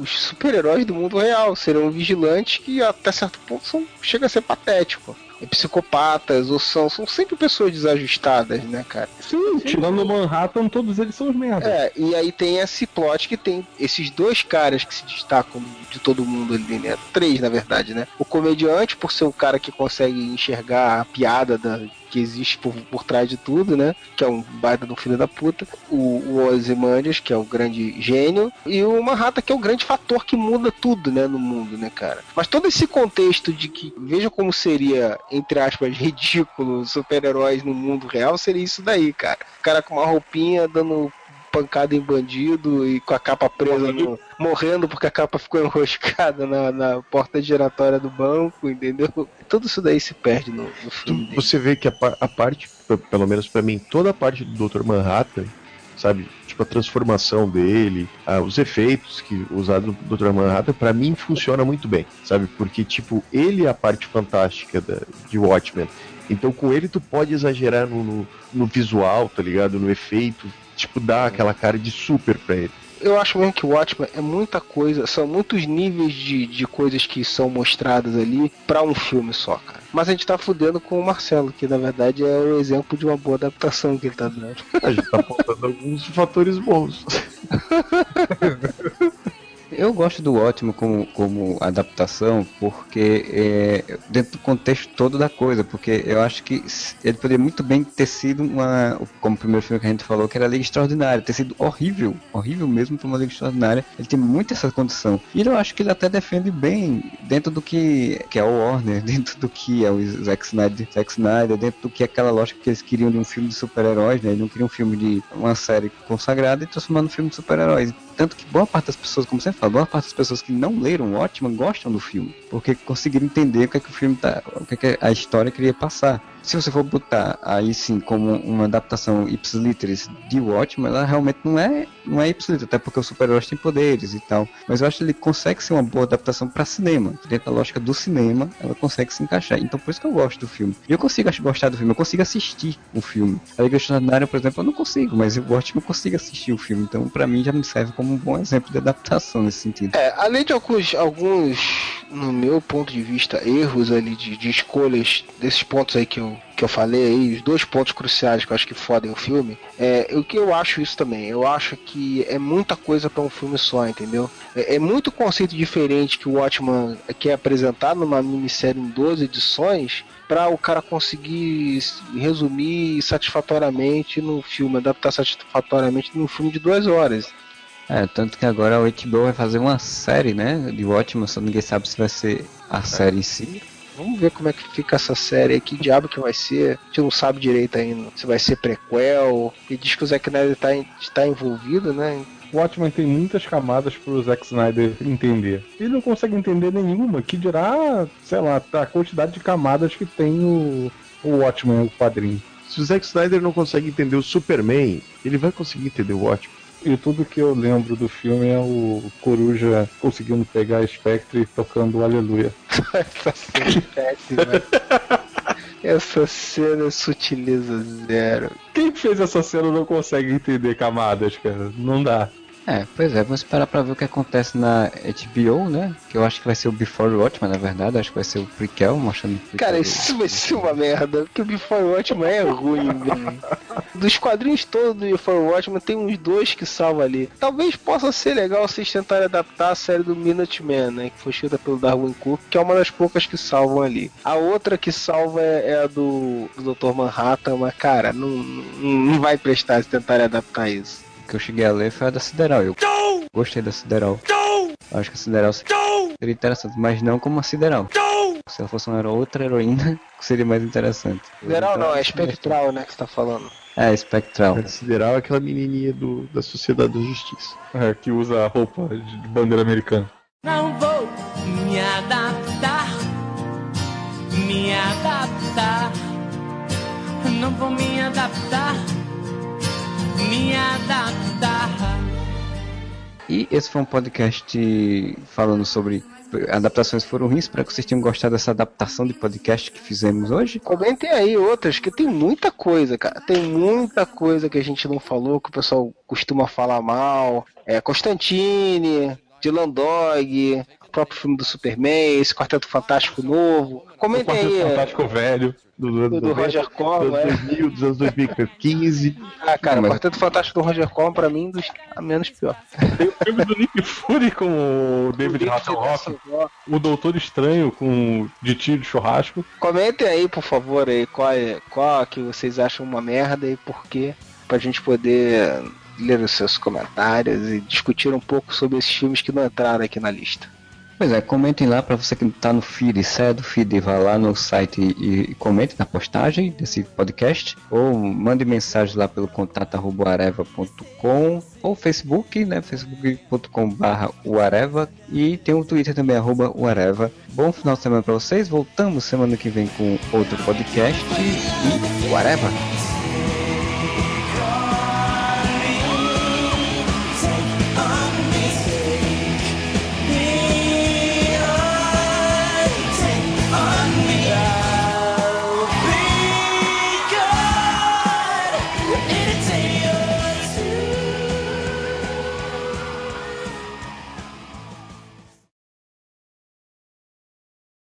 os super-heróis do mundo real. Seriam vigilantes que até certo ponto são, chega a ser patético. Psicopatas, ou são, são sempre pessoas desajustadas, né, cara? Sim, tirando o Manhattan, todos eles são os merda. É, e aí tem esse plot que tem esses dois caras que se destacam de todo mundo ali, né? Três, na verdade, né? O comediante, por ser o cara que consegue enxergar a piada da- que existe por, por trás de tudo, né? Que é um baita do filho da puta. O, o Ozymandias, que é o grande gênio. E o Manhattan, que é o grande fator que muda tudo, né? No mundo, né, cara? Mas todo esse contexto de que, veja como seria, entre aspas, *laughs* ridículo super-heróis no mundo real, seria isso daí, cara. O cara com uma roupinha dando pancada em bandido e com a capa presa no, morrendo porque a capa ficou *laughs* enroscada na, na porta giratória do banco, entendeu? Tudo isso daí se perde no, no filme. Você vê que a, a parte, pelo menos pra mim, toda a parte do Dr. Manhattan, sabe? Tipo, a transformação dele, ah, os efeitos que usados no Dr. Manhattan, pra mim funciona muito bem, sabe? Porque, tipo, ele é a parte fantástica da, de Watchmen. Então, com ele, tu pode exagerar no, no, no visual, tá ligado? No efeito, tipo, dar aquela cara de super pra ele. Eu acho mesmo que o Watchmen é muita coisa, são muitos níveis de, de coisas que são mostradas ali pra um filme só, cara. Mas a gente tá fudendo com o Marcelo, que na verdade é o exemplo de uma boa adaptação que ele tá dando. A gente tá faltando alguns fatores bons. *laughs* Eu gosto do ótimo como, como adaptação porque é, dentro do contexto todo da coisa, porque eu acho que ele poderia muito bem ter sido uma, como o primeiro filme que a gente falou, que era Liga Extraordinária, ter sido horrível, horrível mesmo para uma Liga Extraordinária. Ele tem muito essa condição. E eu acho que ele até defende bem dentro do que, que é o Warner, *laughs* dentro do que é o Zack Snyder, Zack Snyder, dentro do que é aquela lógica que eles queriam de um filme de super-heróis, né? Eles não queriam um filme de uma série consagrada e transformando um filme de super-heróis. Tanto que boa parte das pessoas, como você fala, boa parte das pessoas que não leram Watchmen gostam do filme, porque conseguiram entender o que é que o filme tá, o que é que a história queria passar. Se você for botar aí sim como uma adaptação ipsiliteris de Watchmen, ela realmente não é, não é ipsiliter, até porque os super-heróis têm poderes e tal. Mas eu acho que ele consegue ser uma boa adaptação para cinema. Dentro da lógica do cinema, ela consegue se encaixar. Então por isso que eu gosto do filme. Eu consigo gostar do filme, eu consigo assistir o filme. A Liga Extraordinária, por exemplo, eu não consigo, mas o Watchmen eu consigo assistir o filme. Então para mim já me serve como um bom exemplo de adaptação nesse sentido. É, além de alguns, alguns, no meu ponto de vista, erros ali de, de escolhas desses pontos aí que eu, que eu falei aí, os dois pontos cruciais que eu acho que fodem o filme, é o que eu acho isso também. Eu acho que é muita coisa pra um filme só, entendeu? É, é muito conceito diferente que o Watchman quer apresentar numa minissérie em 12 edições para o cara conseguir resumir satisfatoriamente no filme, adaptar satisfatoriamente num filme de duas horas. É, tanto que agora a HBO vai fazer uma série, né, de Watchmen, só ninguém sabe se vai ser a série em si. Vamos ver como é que fica essa série aí, que diabo que vai ser. A gente não sabe direito ainda. Se vai ser prequel. E diz que o Zack Snyder tá, em- tá envolvido, né? O Watchmen tem muitas camadas pro Zack Snyder entender. Ele não consegue entender nenhuma, que dirá, sei lá, a quantidade de camadas que tem o, o Watchmen, o quadrinho. Se o Zack Snyder não consegue entender o Superman, ele vai conseguir entender o Watchmen. E tudo que eu lembro do filme é o Coruja conseguindo pegar a Spectre e tocando Aleluia. *laughs* Essa cena é péssima. Essa cena é sutileza zero. Quem fez essa cena não consegue entender camadas, cara. Não dá. É, pois é, vamos esperar pra ver o que acontece na HBO, né? Que eu acho que vai ser o Before Watchmen, na verdade, acho que vai ser o prequel, mostrando o prequel Cara, isso vai ser uma merda, porque o Before Watchmen é ruim, *laughs* velho. Dos quadrinhos todos do Before Watchmen, tem uns dois que salvam ali. Talvez possa ser legal vocês tentarem adaptar a série do Minuteman, né? Que foi escrita pelo Darwin Cook, que é uma das poucas que salvam ali. A outra que salva é, é a do, do Dr. Manhattan, mas, cara, não, não, não vai prestar se tentarem adaptar isso. que eu cheguei a ler foi a da Sideral. Eu gostei da Sideral. Acho que a Sideral seria interessante, mas não como a Sideral. Se ela fosse uma outra heroína, *laughs* seria mais interessante. Geral não, é espectral, né, que você tá falando. É, Spectral. Considerar aquela menininha do, da Sociedade da Justiça. É, que usa a roupa de bandeira americana. Não vou me adaptar, me adaptar. Não vou me adaptar, me adaptar. E esse foi um podcast falando sobre adaptações foram ruins. Espero que vocês tenham gostado dessa adaptação de podcast que fizemos hoje. Comentem aí outras, que tem muita coisa, cara. Tem muita coisa que a gente não falou, que o pessoal costuma falar mal. É Constantine, Dylan Dog, próprio filme do Superman, esse Quarteto Fantástico novo. Comentem Quarteto aí. é, Fantástico velho. Do, Do- do Roger Corman, dos é. anos 2000, dos anos 2015. Ah, cara, o Quarteto Fantástico do Roger Corman, pra mim, dos a menos pior. Tem o filme do Nick Fury com o David Hasselhoff. O Doutor Estranho com de tiro de churrasco. Comentem aí, por favor, aí, qual, é, qual que vocês acham uma merda e por quê, pra gente poder ler os seus comentários e discutir um pouco sobre esses filmes que não entraram aqui na lista. Pois é, comentem lá para você que tá no feed, saia do feed, vá lá no site e, e comente na postagem desse podcast, ou mande mensagem lá pelo contato areva.com ou Facebook, né, facebook.com barra uareva e tem o Twitter também, arroba uareva. Bom final de semana para vocês, voltamos semana que vem com outro podcast e uareva!